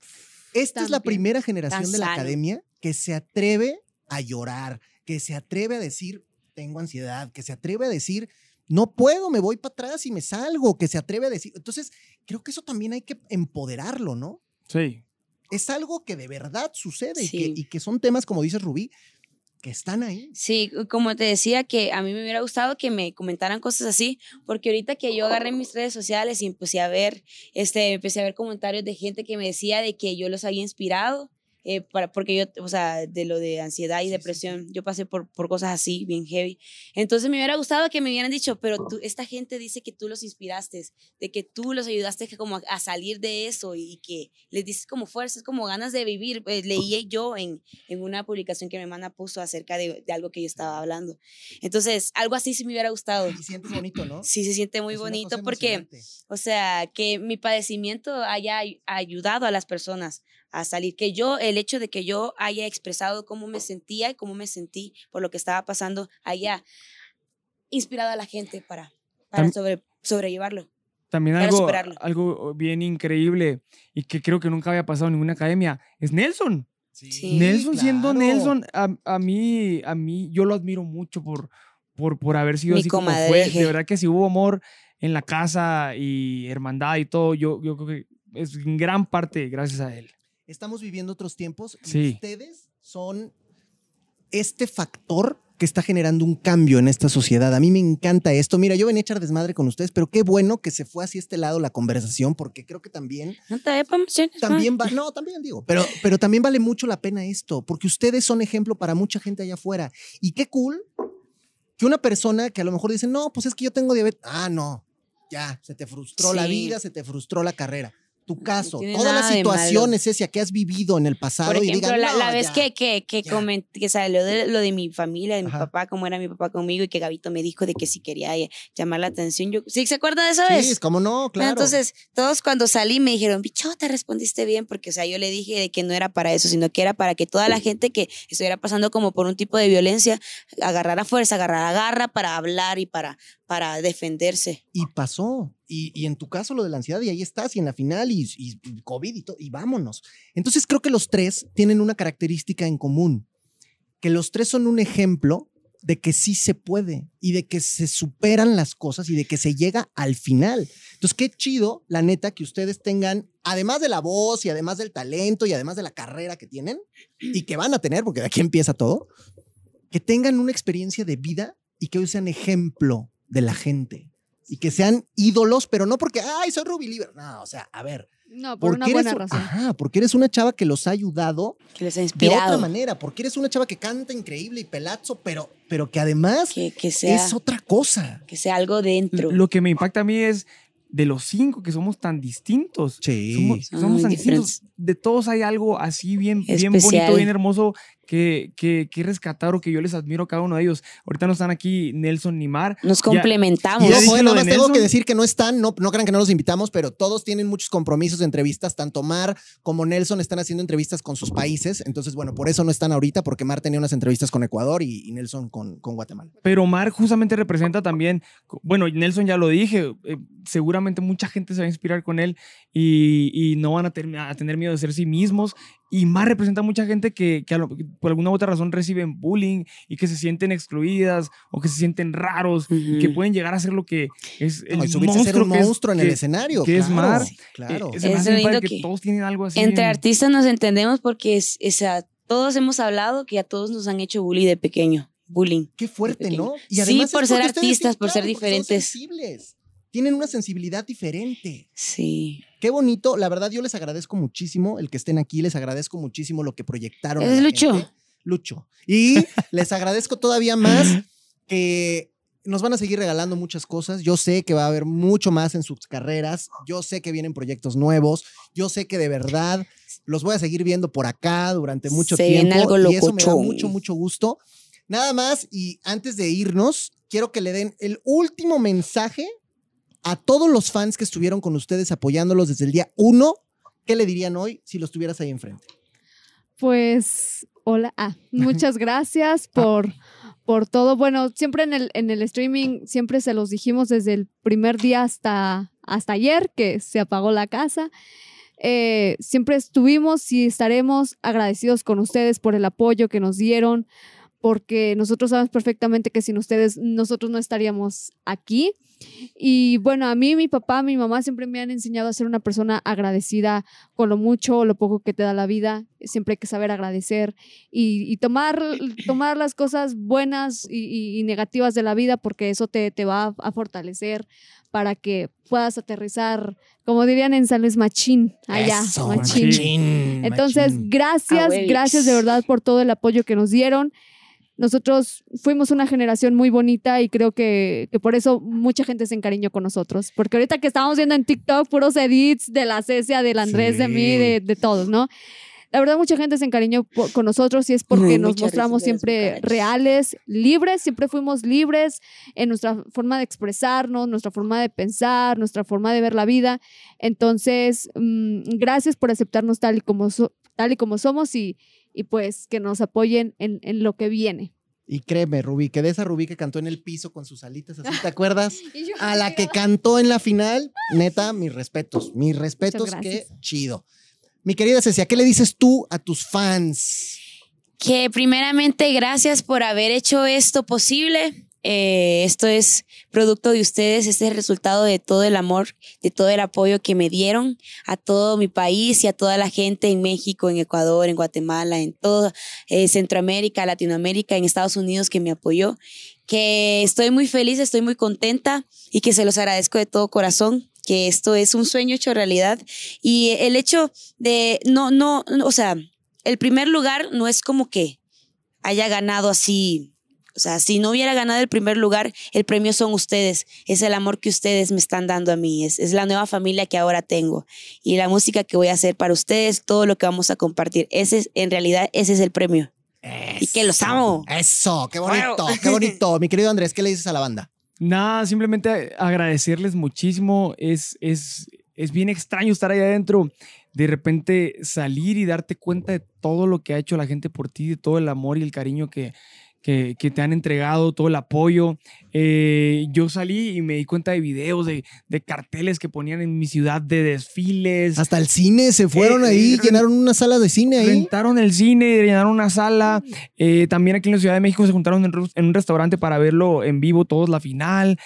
Sí. esta es la primera generación Tan de la sano. academia que se atreve a llorar, que se atreve a decir, tengo ansiedad, que se atreve a decir, no puedo, me voy para atrás y me salgo, que se atreve a decir. Entonces, creo que eso también hay que empoderarlo, ¿no? Sí. Es algo que de verdad sucede y, que, y que son temas, como dices Rubí, que están ahí. Sí, como te decía, que a mí me hubiera gustado que me comentaran cosas así, porque ahorita que yo agarré mis redes sociales y empecé a ver, este, empecé a ver comentarios de gente que me decía de que yo los había inspirado, eh, para, porque yo, o sea, de lo de ansiedad y Sí, sí, depresión, yo pasé por, por cosas así, bien heavy. Entonces me hubiera gustado que me hubieran dicho, pero tú, esta gente dice que tú los inspiraste, de que tú los ayudaste que como a, a salir de eso y que les dices como fuerzas, como ganas de vivir. Eh, leí yo en, en una publicación que mi hermana puso acerca de, de algo que yo estaba hablando. Entonces, algo así sí me hubiera gustado. Y sientes bonito, ¿no? Sí, se siente muy Es bonito porque, o sea, que mi padecimiento haya ay- ayudado a las personas a salir, que yo, el hecho de que yo haya expresado cómo me sentía y cómo me sentí por lo que estaba pasando, haya inspirado a la gente para, para sobre, sobrellevarlo. También Para algo, superarlo. algo bien increíble y que creo que nunca había pasado en ninguna academia es Nelson. Sí, Nelson siendo. Nelson, a, a mí, a mí, yo lo admiro mucho por, por, por haber sido Mi así como fue. De verdad que si hubo amor en la casa y hermandad y todo, yo, yo creo que es en gran parte gracias a él. Estamos viviendo otros tiempos y Sí. ustedes son este factor que está generando un cambio en esta sociedad. A mí me encanta esto. Mira, yo venía a echar desmadre con ustedes, pero qué bueno que se fue hacia este lado la conversación, porque creo que también No te también va, no, también digo, pero, pero también vale mucho la pena esto, porque ustedes son ejemplo para mucha gente allá afuera. Y qué cool que una persona que a lo mejor dice, no, pues es que yo tengo diabetes. Ah, no, ya, se te frustró la vida, se te frustró la carrera. Tu caso, tiene todas las situaciones esa que has vivido en el pasado Por y ejemplo, digan, la, "No, la vez ya". que, que, que, ya. coment- que salió de lo de mi familia, de mi Ajá. papá, cómo era mi papá conmigo y que Gabito me dijo de que si quería eh, llamar la atención. Yo, ¿Sí se acuerda de eso? Sí, vez? es como no, claro. Entonces, todos cuando salí me dijeron, bichota, respondiste bien, porque, o sea, yo le dije de que no era para eso, sino que era para que toda la gente que estuviera pasando como por un tipo de violencia agarrara fuerza, agarrara garra para hablar y para, para defenderse. Y pasó. Y, y en tu caso lo de la ansiedad, y ahí estás, y en la final, y, y- COVID y todo, y vámonos. Entonces creo que los tres tienen una característica en común, que los tres son un ejemplo de que sí se puede y de que se superan las cosas y de que se llega al final. Entonces, qué chido, la neta, que ustedes tengan, además de la voz y además del talento y además de la carrera que tienen y que van a tener, porque de aquí empieza todo, que tengan una experiencia de vida y que hoy sean ejemplo de la gente y que sean ídolos, pero no porque, ay, soy Ruby Liber. No, o sea, a ver, No, por una porque buena eres, razón. Ajá, porque eres una chava que los ha ayudado Que les ha de otra inspirado. manera, porque eres una chava que canta increíble y pelazo, pero, pero que además Que, que, sea, es otra cosa. que sea algo dentro. Lo que me impacta a mí es de los cinco que somos tan distintos. Sí. Somos, muy tan diferentes. distintos. De todos hay algo así bien, bien bonito, bien hermoso que, que, que rescatar o que yo les admiro a cada uno de ellos. Ahorita no están aquí Nelson ni Mar. Nos Ya- complementamos. Y Ya ojo, nada más tengo que decir que no están, no, no crean que no los invitamos, pero todos tienen muchos compromisos de entrevistas, tanto Mar como Nelson están haciendo entrevistas con sus países, entonces bueno, por eso no están ahorita, porque Mar tenía unas entrevistas con Ecuador y, y Nelson con, con Guatemala. Pero Mar justamente representa también, bueno, Nelson ya lo dije, eh, seguramente mucha gente se va a inspirar con él y, y no van a, ter- a tener miedo de ser sí mismos. Y Mar representa a mucha gente que, que a lo- por alguna u otra razón reciben bullying y que se sienten excluidas o que se sienten raros y que Ujú. pueden llegar a ser lo que es el No, y subirse a ser un monstruo que es- monstruo en el que- escenario. que es claro, Mar. Claro. eh, Es lindo que, que todos tienen algo así. Entre artistas nos entendemos porque es, es a- todos hemos hablado que a todos nos han hecho bullying de pequeño. Bullying. Qué fuerte. ¿no? Sí, es por ser artistas, por ser diferentes. Tienen una sensibilidad diferente. Sí. Qué bonito. La verdad, yo les agradezco muchísimo el que estén aquí. Les agradezco muchísimo lo que proyectaron. Es Lucho. gente. Lucho. Y les agradezco todavía más que nos van a seguir regalando muchas cosas. Yo sé que va a haber mucho más en sus carreras. Yo sé que vienen proyectos nuevos. Yo sé que de verdad los voy a seguir viendo por acá durante mucho Se tiempo. algo y eso me da mucho, mucho gusto. Nada más, y antes de irnos, quiero que le den el último mensaje a todos los fans que estuvieron con ustedes apoyándolos desde el día uno. ¿Qué le dirían hoy si los tuvieras ahí enfrente? Pues, hola. Ah, muchas gracias por, por todo. Bueno, siempre en el, en el streaming, siempre se los dijimos desde el primer día hasta, hasta ayer que se apagó la casa. Eh, siempre estuvimos y estaremos agradecidos con ustedes por el apoyo que nos dieron, porque nosotros sabemos perfectamente que sin ustedes nosotros no estaríamos aquí. Y bueno, a mí, mi papá, mi mamá siempre me han enseñado a ser una persona agradecida con lo mucho o lo poco que te da la vida. Siempre hay que saber agradecer y, y tomar, tomar las cosas buenas y, y- y negativas de la vida porque eso te, te va a, a fortalecer para que puedas aterrizar, como dirían en San Luis, machín, allá, Eso, machín. machín, Entonces, machín. gracias, gracias de verdad por todo el apoyo que nos dieron. Nosotros fuimos una generación muy bonita y creo que, que por eso mucha gente se encariñó con nosotros. Porque ahorita que estábamos viendo en TikTok puros edits de la Cecia, del Andrés, de mí, de, de todos, ¿no? La verdad, mucha gente se encariñó con nosotros y es porque nos mostramos siempre reales, libres, siempre fuimos libres en nuestra forma de expresarnos, nuestra forma de pensar, nuestra forma de ver la vida. Entonces, mm, gracias por aceptarnos tal y como, so- tal y como somos y, y pues que nos apoyen en, en lo que viene. Y créeme, Rubí, que de esa Rubí que cantó en el piso con sus alitas así, ¿te acuerdas? A la que cantó en la final, neta, mis respetos, mis respetos, qué chido. Mi querida Cecia, ¿qué le dices tú a tus fans? Que primeramente gracias por haber hecho esto posible. Eh, esto es producto de ustedes, este es el resultado de todo el amor, de todo el apoyo que me dieron a todo mi país y a toda la gente en México, en Ecuador, en Guatemala, en toda eh, Centroamérica, Latinoamérica, en Estados Unidos que me apoyó. Que estoy muy feliz, estoy muy contenta y que se los agradezco de todo corazón que esto es un sueño hecho realidad y el hecho de no no o sea el primer lugar no es como que haya ganado así o sea, si no hubiera ganado el primer lugar, el premio son ustedes. Es el amor que ustedes me están dando a mí. Es, es la nueva familia que ahora tengo. Y la música que voy a hacer para ustedes, todo lo que vamos a compartir. Ese es, en realidad, ese es el premio. Y que los amo. Eso, qué bonito, qué bonito. Mi querido Andrés, ¿qué le dices a la banda? Nada, simplemente agradecerles muchísimo. Es, es, es bien extraño estar ahí adentro. De repente salir y darte cuenta de todo lo que ha hecho la gente por ti, de todo el amor y el cariño que, que, que te han entregado, todo el apoyo. Eh, yo salí y me di cuenta de videos, de, de, carteles que ponían en mi ciudad, de desfiles. Hasta el cine se fueron Eh, ahí, eh, llenaron una sala de cine ahí. Rentaron el cine, llenaron una sala. También aquí en la Ciudad de México se juntaron en, un restaurante para verlo en vivo, todos la final.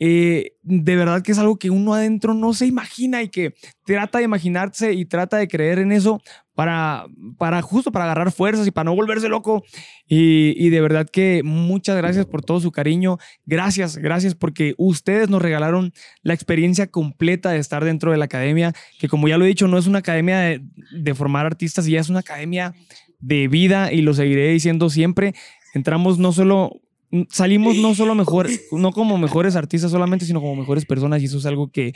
Eh, de verdad que es algo que uno adentro no se imagina y que trata de imaginarse y trata de creer en eso para, para justo para agarrar fuerzas y para no volverse loco. Y, y de verdad que muchas gracias por todo su cariño. Gracias, gracias porque ustedes nos regalaron la experiencia completa de estar dentro de la academia, que como ya lo he dicho, no es una academia de, de formar artistas, ya es una academia de vida y lo seguiré diciendo siempre. Entramos no solo salimos no solo mejor, no como mejores artistas solamente, sino como mejores personas y eso es algo que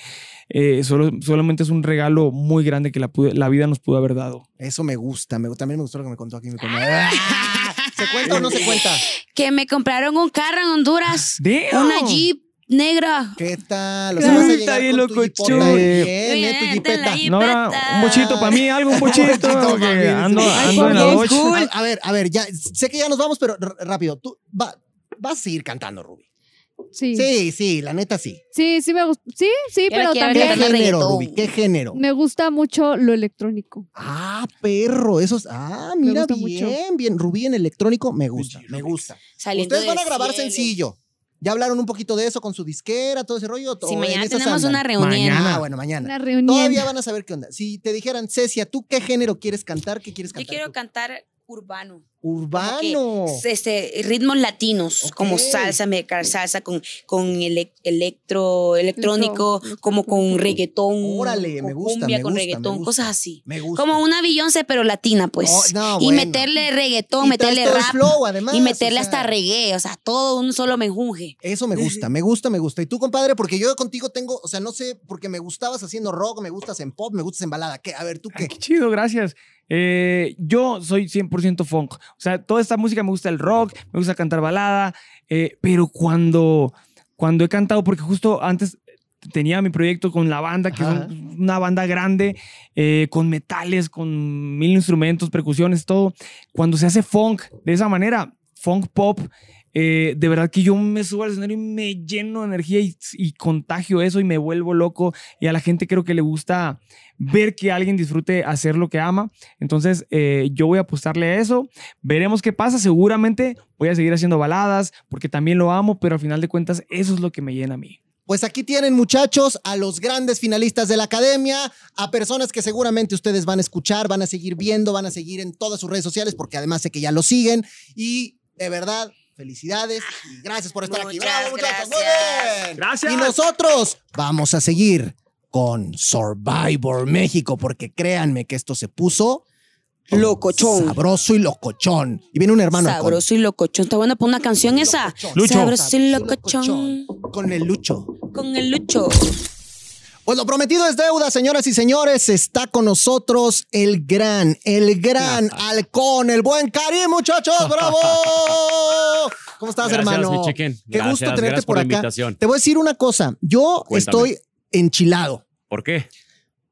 eh, solo, solamente es un regalo muy grande que la, pude- la vida nos pudo haber dado. Eso me gusta, me, también me gustó lo que me contó aquí mi comadre. ¿Se cuenta o no se cuenta? Que me compraron un carro en Honduras. Damn. Una Jeep negra. ¿Qué tal? Vas a está bien Bien, eh, No, ahora, un bochito para mí, algo, un bochito. ando, ando Ay, en la. Dios. A, a ver, a ver, ya sé que ya nos vamos, pero rápido. Tú va- vas a seguir cantando, Ruby. Sí. Sí, Sí, sí, la neta sí. sí, me gusta. Sí, sí, Yo pero quiero ¿Qué también género. Ruby? ¿Qué género? me gusta mucho lo electrónico. Ah, perro, esos. Ah, mira, bien, mucho. bien. Rubí en electrónico, me gusta, me gusta. Saliendo Ustedes van a grabar cielo. sencillo. ¿Ya hablaron un poquito de eso con su disquera, todo ese rollo? Sí, ¿O mañana tenemos andan? una reunión. Mañana. Ah, bueno, mañana. Una reunión. Todavía van a saber qué onda. Si te dijeran, Cecia, ¿tú qué género quieres cantar? ¿Qué quieres Yo cantar? quiero tú? cantar urbano. Urbano. Este, ritmos latinos, como salsa, mezclar salsa con, con ele- electro, electrónico, Electro- como con reggaetón. Órale, con me gusta, Cumbia me con gusta, reggaetón, me gusta. cosas así. Me gusta. Como una Beyoncé, pero latina, pues. Oh, no, y bueno. meterle reggaetón, Y meterle rap. flow, además, y meterle o sea. hasta reggae, o sea, todo un solo menjunje. Eso me gusta, me gusta, me gusta. Y tú, compadre, porque yo contigo tengo, o sea, no sé, porque me gustabas haciendo rock, me gustas en pop, me gustas en balada. ¿Qué? A ver, ¿tú Ay, qué? qué chido, gracias. Eh, yo soy 100% funk. O sea, toda esta música me gusta el rock, me gusta cantar balada, eh, pero cuando, cuando he cantado, porque justo antes tenía mi proyecto con la banda, que Ajá. es una banda grande, eh, con metales, con mil instrumentos, percusiones, todo. Cuando se hace funk de esa manera, funk pop, eh, de verdad que yo me subo al escenario y me lleno de energía y, contagio eso y me vuelvo loco. Y a la gente creo que le gusta ver que alguien disfrute hacer lo que ama. Entonces, eh, yo voy a apostarle a eso. Veremos qué pasa. Seguramente voy a seguir haciendo baladas porque también lo amo, pero al final de cuentas, eso es lo que me llena a mí. Pues aquí tienen, muchachos, a los grandes finalistas de la academia, a personas que seguramente ustedes van a escuchar, van a seguir viendo, van a seguir en todas sus redes sociales, porque además sé que ya lo siguen. Y de verdad, felicidades y gracias por estar aquí. Muchas ¡Bravo, muchachos! ¡Muy gracias. bien! Gracias. Y nosotros vamos a seguir con Survivor México, porque créanme que esto se puso Locochón. sabroso y locochón. Y viene un hermano. Sabroso y locochón. Está buena para una canción esa. Lucho. Sabroso y locochón. Con el Lucho. Con el lucho. Pues lo prometido es deuda, señoras y señores. Está con nosotros el gran, el gran halcón, el buen Karim, muchachos. ¡Bravo! ¿Cómo estás, Gracias, hermano? mi chicken. Qué Gracias, gusto tenerte por, por acá. Te voy a decir una cosa. Yo Cuéntame. estoy enchilado. ¿Por qué?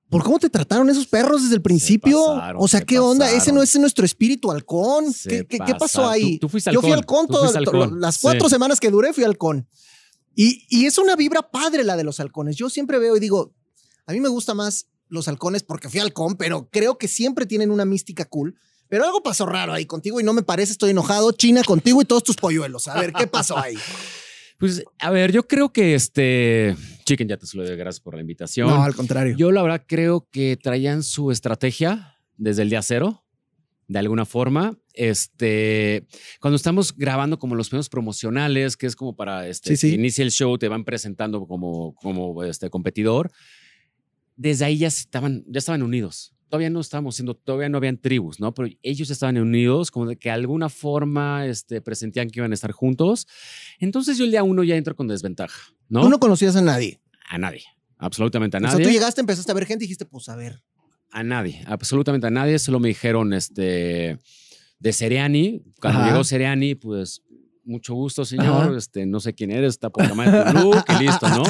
¿Por cómo te trataron esos perros desde el principio? pasaron, o sea, se ¿qué onda? Ese no es nuestro espíritu halcón. ¿Qué, qué- qué pasó ahí? Tú- tú fuiste Yo fui halcón. todas las cuatro Sí. semanas que duré, fui halcón. Y, y es una vibra padre la de los halcones. Yo siempre veo y digo, a mí me gusta más los halcones porque fui halcón, pero creo que siempre tienen una mística cool. Pero algo pasó raro ahí contigo y no me parece, estoy enojado. China contigo y todos tus polluelos. A ver, ¿qué pasó ahí? Pues, a ver, yo creo que este. Chicken, ya te saludo, gracias por la invitación. No, al contrario. Yo, la verdad, creo que traían su estrategia desde el día cero, de alguna forma. Este, cuando estamos grabando como los primeros promocionales, que es como para este, Sí, sí. inicia el show, te van presentando como, como este competidor. Desde ahí ya estaban, ya estaban unidos. Todavía no estábamos siendo, todavía no habían tribus, ¿no? Pero ellos estaban unidos, como de que de alguna forma este, presentían que iban a estar juntos. Entonces yo el día uno ya entro con desventaja, ¿no? Tú no conocías a nadie. A nadie, absolutamente a O sea, nadie. tú llegaste, empezaste a ver gente y dijiste, pues a ver. A nadie, absolutamente a nadie. Solo me dijeron este, de Seriani. Cuando Ajá. llegó Seriani, pues mucho gusto, señor. Ajá. Este, no sé quién eres, está poca madre tu look y listo, ¿no?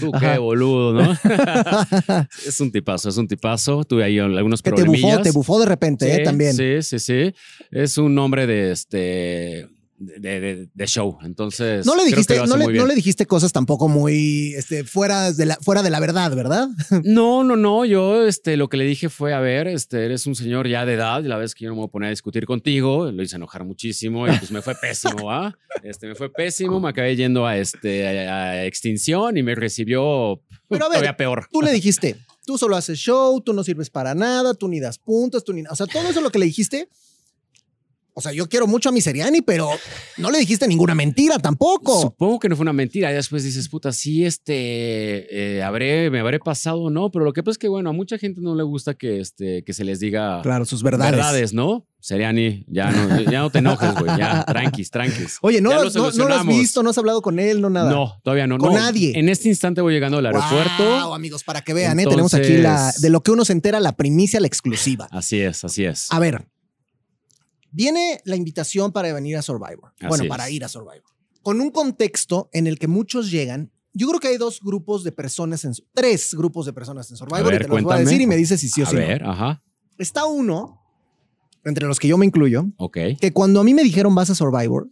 Tú qué boludo, ¿no? es un tipazo, es un tipazo. Tuve ahí algunos Que te bufó, problemillas. te bufó de repente, ¿eh? También. Sí, sí, sí. Es un hombre de este. De, de- de show. Entonces. No le dijiste, no le, no dijiste cosas tampoco muy este, fuera, de la, fuera de la verdad, ¿verdad? No, no, no. Yo este, lo que le dije fue: a ver, este, eres un señor ya de edad, y la vez que yo no me voy a poner a discutir contigo, lo hice enojar muchísimo y pues me fue pésimo, ¿ah? Este, me fue pésimo, me acabé yendo a, este, a, a extinción y me recibió Pero a ver, todavía peor. Tú le dijiste, tú solo haces show, tú no sirves para nada, tú ni das puntos, tú ni... O sea, todo eso lo que le dijiste... O sea, yo quiero mucho a mi Seriani, pero no le dijiste ninguna mentira tampoco. Supongo que no fue una mentira. Y después dices, puta, sí, este, eh, habré, me habré pasado o no. Pero lo que pasa es que, bueno, a mucha gente no le gusta que, este, que se les diga Claro, sus verdades. verdades, ¿no? Seriani, ya no, ya no te enojes, güey. Ya, tranquis, tranquis. Oye, no, lo- no, no lo has visto, no has hablado con él, no nada. No, todavía no. Con no. nadie. En este instante voy llegando al aeropuerto. Wow, amigos, para que vean, ¿eh? tenemos aquí la, Entonces- de lo que uno se entera, la primicia, la exclusiva. Así es, así es. A ver, viene la invitación para venir a Survivor. Así bueno, es. para ir a Survivor. Con un contexto en el que muchos llegan. Yo creo que hay dos grupos de personas en tres grupos de personas en Survivor ver, y te los voy a cuéntame. decir y me dices si sí o a no. ver, ajá. Está uno, entre los que yo me incluyo, Ok. que cuando a mí me dijeron vas a Survivor,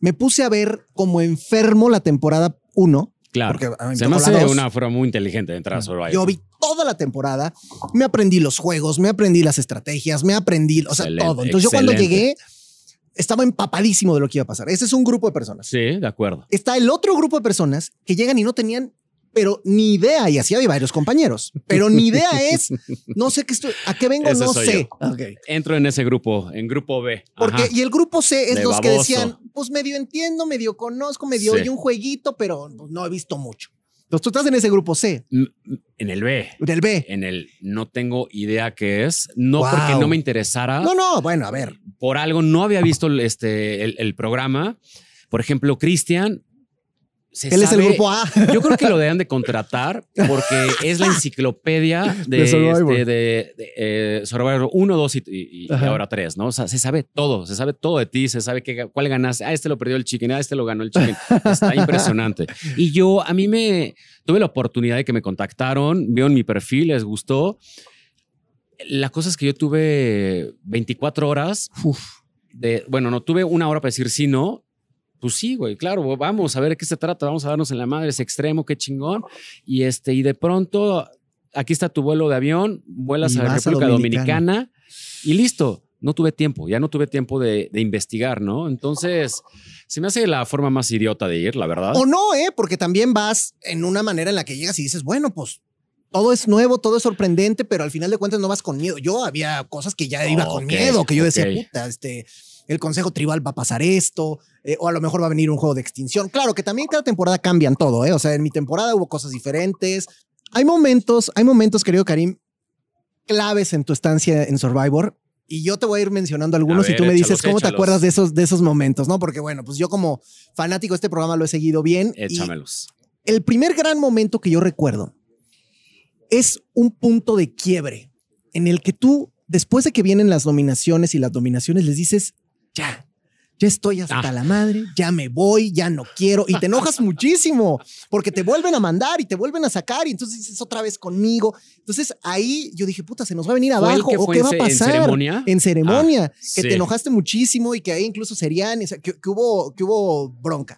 me puse a ver como enfermo la temporada 1. Claro. Porque a mí me Se me hace dos. una forma muy inteligente de entrar a Survivor. Yo vi toda la temporada, me aprendí los juegos, me aprendí las estrategias, me aprendí, o sea, Excelente, todo. Entonces yo cuando llegué estaba empapadísimo de lo que iba a pasar. Ese es un grupo de personas. Sí, de acuerdo. Está el otro grupo de personas que llegan y no tenían, pero ni idea, y así había varios compañeros, pero ni idea es, no sé qué estoy, a qué vengo, no sé. yo. Ok. Entro en ese grupo, en grupo B. Porque, Ajá. y el grupo C es De los que decían, pues medio entiendo, medio conozco, medio Sí. oí un jueguito, pero pues, no he visto mucho. Entonces tú estás en ese grupo C, En el B. del B. En el no tengo idea qué es. No Wow. porque no me interesara. No, no, bueno, a ver. Por algo no había visto el- este, el, el programa. Por ejemplo, Cristian. Se Él es el sabe- grupo A. Yo creo que lo deben de contratar porque es la enciclopedia de, De Survivor. este, de- de, eh, Survivor 1, 2 y, y- y ahora 3, ¿no? O sea, se sabe todo, se sabe todo de ti, se sabe qué, cuál ganaste. Ah, este lo perdió el chicken, ah, este lo ganó el chicken. Está impresionante. Y yo, a mí me tuve la oportunidad de que me contactaron, vieron mi perfil, les gustó. La cosa es que yo tuve 24 horas de, bueno, no tuve una hora para decir sí, no. Pues sí, güey, claro, vamos a ver qué se trata, vamos a darnos en la madre, ese extremo, qué chingón. Y este, y de pronto, aquí está tu vuelo de avión, vuelas Y a la a República Dominicana. Dominicana. y listo. No tuve tiempo, ya no tuve tiempo de, de investigar, ¿no? Entonces, se me hace la forma más idiota de ir, la verdad. O no, ¿eh? Porque también vas en una manera en la que llegas y dices, bueno, pues todo es nuevo, todo es sorprendente, pero al final de cuentas no vas con miedo. Yo había cosas que ya iba con miedo, que yo decía, puta, este, el consejo tribal va a pasar esto, eh, o a lo mejor va a venir un juego de extinción. Claro que también cada temporada cambian todo, ¿eh? O sea, en mi temporada hubo cosas diferentes. Hay momentos, hay momentos, querido Karim, claves en tu estancia en Survivor. Y yo te voy a ir mencionando algunos ver, y tú me dices échalos, cómo te acuerdas de esos, de esos momentos, ¿no? Porque bueno, pues yo como fanático de este programa lo he seguido bien. y Échamelos. el primer gran momento que yo recuerdo es un punto de quiebre en el que tú, después de que vienen las nominaciones y las dominaciones, les dices, ya, ya estoy hasta Ah. la madre, ya me voy, ya no quiero. Y te enojas muchísimo porque te vuelven a mandar y te vuelven a sacar y entonces dices otra vez conmigo. Entonces ahí yo dije, puta, se nos va a venir ¿Fue el abajo o qué va a ce- en pasar. ceremonia? En ceremonia, Ah, que sí. te enojaste muchísimo y que ahí incluso serían, o sea, que, que hubo, que hubo bronca.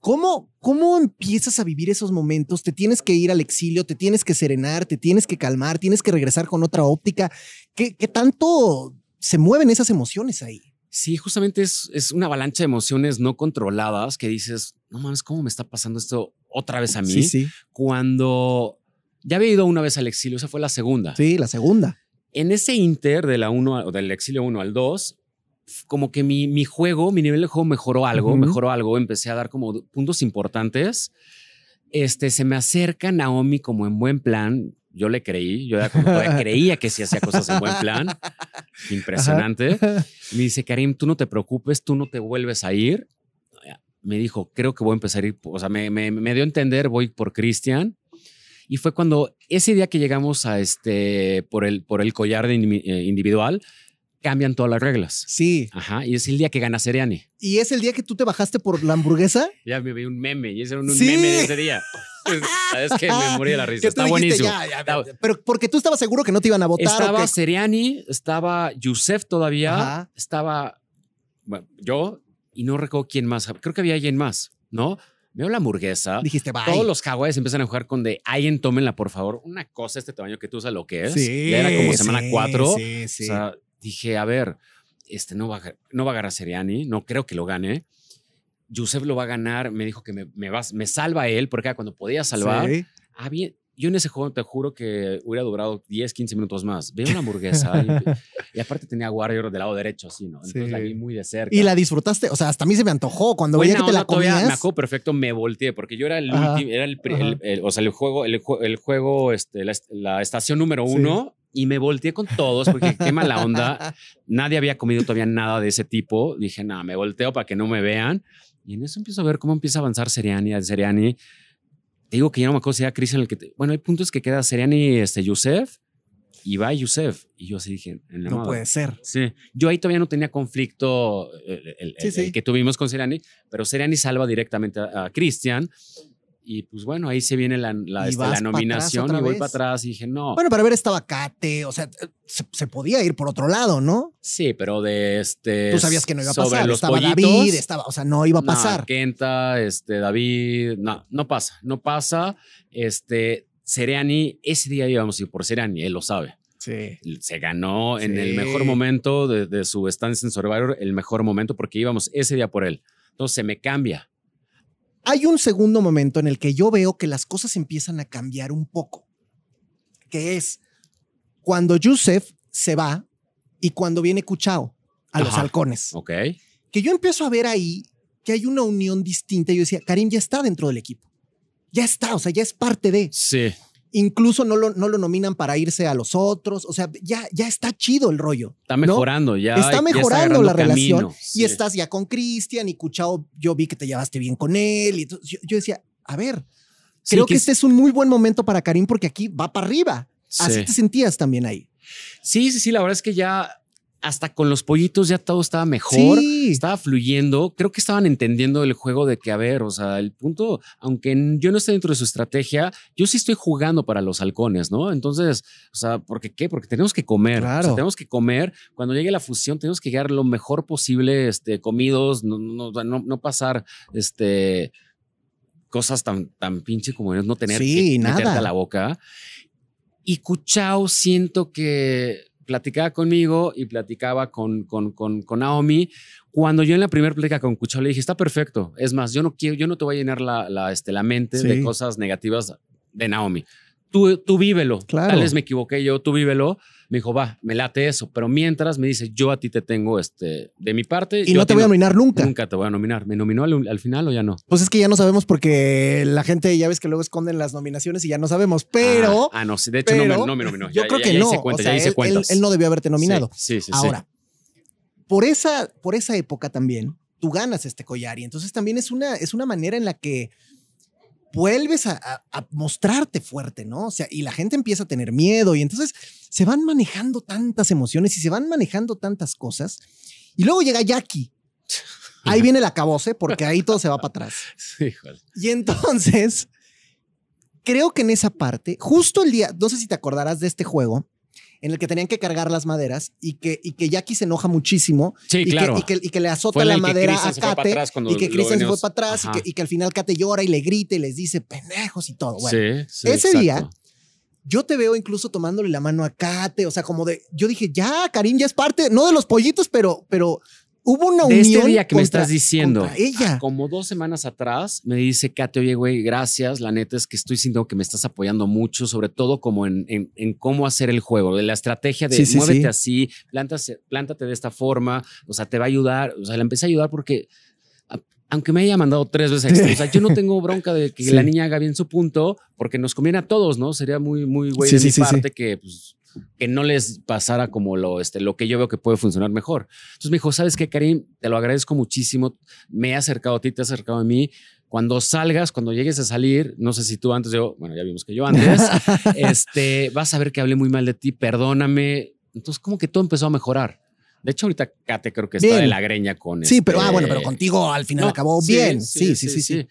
¿Cómo, ¿Cómo empiezas a vivir esos momentos? Te tienes que ir al exilio, te tienes que serenar, te tienes que calmar, tienes que regresar con otra óptica. ¿Qué, qué tanto se mueven esas emociones ahí? Sí, justamente es, es una avalancha de emociones no controladas que dices, no mames, ¿cómo me está pasando esto otra vez a mí? Sí, sí. Cuando ya había ido una vez al exilio, esa fue la segunda. Sí, la segunda. En ese inter de la uno, del exilio 1 al 2, como que mi, mi juego, mi nivel de juego mejoró algo, mejoró algo, empecé a dar como puntos importantes. Este, se me acerca Naomi como en buen plan. Yo le creí, yo como creía que sí hacía cosas en buen plan. Impresionante. Me dice, Karim, tú no te preocupes, tú no te vuelves a ir. Me dijo, creo que voy a empezar a ir, o sea, me, me, me dio a entender, voy por Cristian. Y fue cuando ese día que llegamos a este, por el, por el collar de eh, individual, cambian todas las reglas. Sí. Ajá, y es el día que gana Seriani. ¿Y es el día que tú te bajaste por la hamburguesa? Ya me vi un meme, y ese era un Sí. meme de ese día. Es que me morí de la risa. Está dijiste, buenísimo. ya, ya, Está- Pero porque tú estabas seguro que no te iban a votar. ¿o Estaba? Seriani, estaba Yusef todavía, Ajá. estaba bueno, yo y no recuerdo quién más. Creo que había alguien más, ¿no? Veo la hamburguesa. Dijiste, bye. Todos los hawaiis empiezan a jugar con de alguien tómenla, por favor. Una cosa, este tamaño que tú sabes lo que es. Sí, Ya era como semana sí, 4. Sí, sí. O sea, dije, a ver, este no va, no va a ganar Seriani, no creo que lo gane. Yusef lo va a ganar, me dijo que me, me, va- me salva él, porque era cuando podía salvar. Sí. Ah, bien. Yo en ese juego te juro que hubiera durado 10, 15 minutos más. Veo una hamburguesa y, y aparte tenía Warrior del lado derecho, así, ¿no? Entonces Sí. la vi muy de cerca. Y la disfrutaste. O sea, hasta a mí se me antojó cuando Buena veía que te la comías. Me acuerdo perfecto, me volteé porque yo era el Ajá, último, era el, el- el- o sea, el juego, el, jue- el juego, este, la, la estación número Sí. Y me volteé con todos porque qué mala onda. Nadie había comido todavía nada de ese tipo. Dije, nada, me volteo para que no me vean. Y en eso empiezo a ver cómo empieza a avanzar Seriani, Seriani. Te digo que ya no me acuerdo si era Cristian el que... te- Bueno, el punto es que queda Seriani, este, Yusef, y va Yusef. Y yo así dije, en la No madre. puede ser. Sí, yo ahí todavía no tenía conflicto el, el- Sí, el- sí. el que tuvimos con Seriani, pero Seriani salva directamente a, a Cristian. Y pues bueno, ahí se viene la, la, Y este, la nominación y voy vez. para atrás y dije, no. Bueno, para ver estaba Kate. O sea, se, se podía ir por otro lado, ¿no? sí, pero de este. Tú sabías que no iba a sobre pasar. los estaba pollitos, David, estaba, o sea, no iba a no, pasar. Kenta, este, David, no, no pasa, no pasa. Este, Seriani, ese día íbamos a ir por Seriani, él lo sabe. Sí. se ganó en el mejor momento de, de su estancia en Survivor, el mejor momento porque íbamos ese día por él. Entonces se me cambia. Hay un segundo momento en el que yo veo que las cosas empiezan a cambiar un poco, que es cuando Yusef se va y cuando viene Kuchao a los halcones. ¿Ok? Que yo empiezo a ver ahí que hay una unión distinta. Yo decía, Karim ya está dentro del equipo. Ya está, o sea, ya es parte de. Sí. Incluso no lo, no lo nominan para irse a los otros. O sea, ya, ya está chido el rollo. Está ¿no? mejorando ya. está ya mejorando la relación y estás ya con Cristian y Cuchao, yo vi que te llevaste bien con él y entonces yo, yo decía, a ver, Sí, creo que, es- este es un muy buen momento para Karim porque aquí va para arriba. Así sí. te sentías también ahí. Sí, sí, sí, la verdad es que ya hasta con los pollitos ya todo estaba mejor. Sí. Estaba fluyendo. Creo que estaban entendiendo el juego de que, a ver, o sea, el punto, aunque yo no esté dentro de su estrategia, yo sí estoy jugando para los halcones, ¿no? Entonces, o sea, ¿por qué qué? Porque tenemos que comer. O sea, Claro. tenemos que comer. Cuando llegue la fusión, tenemos que llegar lo mejor posible, este, comidos, no, no, no, no pasar, este, cosas tan, tan pinche como no tener Sí, que nada. a la boca. Y Cuchao siento que platicaba conmigo y platicaba con, con, con, con Naomi. Cuando yo en la primera plática con Cuchao le dije, está perfecto. Es más, yo no quiero, yo no te voy a llenar la, la, este, la mente Sí. de cosas negativas de Naomi. Tú, tú vívelo. Claro. Tal vez me equivoqué yo, tú vívelo. Me dijo, va, me late eso. Pero mientras me dice, yo a ti te tengo este, de mi parte. Y no te voy a nominar nunca. Nunca te voy a nominar. ¿Me nominó al, al final o ya no? Pues es que ya no sabemos porque la gente ya ves que luego esconden las nominaciones y ya no sabemos, pero Ah, ah, no, sí, de hecho no, pero me, no me nominó. yo Ya- creo ya- que ya no. hice cuentas, o sea, ya hice él- cuentas. Él, él no debió haberte nominado. Sí, sí, sí. sí. Ahora, por esa, por esa época también, tú ganas este collar y entonces también es una, es una manera en la que vuelves a, a- a mostrarte fuerte, ¿no? O sea, y la gente empieza a tener miedo y entonces se van manejando tantas emociones y se van manejando tantas cosas. Y luego llega Jackie. Ahí viene el acabose porque ahí todo se va para atrás. Sí. Y entonces, creo que en esa parte, justo el día, no sé si te acordarás de este juego, en el que tenían que cargar las maderas y que, y que Jackie se enoja muchísimo Sí, y, claro. que, y, que, y que le azota Fue la madera a Kate y que lo Christian se fue para atrás y que, y que al final Kate llora y le grita y les dice pendejos y todo. Bueno, sí, sí, ese exacto. día, yo te veo incluso tomándole la mano a Kate, o sea, como de, yo dije, ya, Karim ya es parte, no de los pollitos, pero, pero hubo una De unión. este día que me estás diciendo, ella. como dos semanas atrás, me dice Kate, oye, güey, gracias. La neta es que estoy sintiendo que me estás apoyando mucho, sobre todo como en, en- en cómo hacer el juego, de la estrategia de Sí, sí, muévete sí. así, plántate, plántate de esta forma, o sea, te va a ayudar. O sea, la empecé a ayudar porque, aunque me haya mandado tres veces extra, o sea, yo no tengo bronca de que Sí. la niña haga bien su punto, porque nos conviene a todos, ¿no? Sería muy, muy güey Sí, de sí, mi parte que, pues, que no les pasara como lo, este, lo que yo veo que puede funcionar mejor. Entonces me dijo, ¿sabes qué, Karim? Te lo agradezco muchísimo. Me he acercado a ti, te has acercado a mí. Cuando salgas, cuando llegues a salir, no sé si tú antes, yo, bueno, ya vimos que yo antes, este, vas a ver que hablé muy mal de ti, perdóname. Entonces como que todo empezó a mejorar. De hecho, ahorita Kate creo que está Bien. de la greña con Sí, pero, ah, este- bueno, pero contigo al final no, acabó bien. Sí, sí, sí, sí.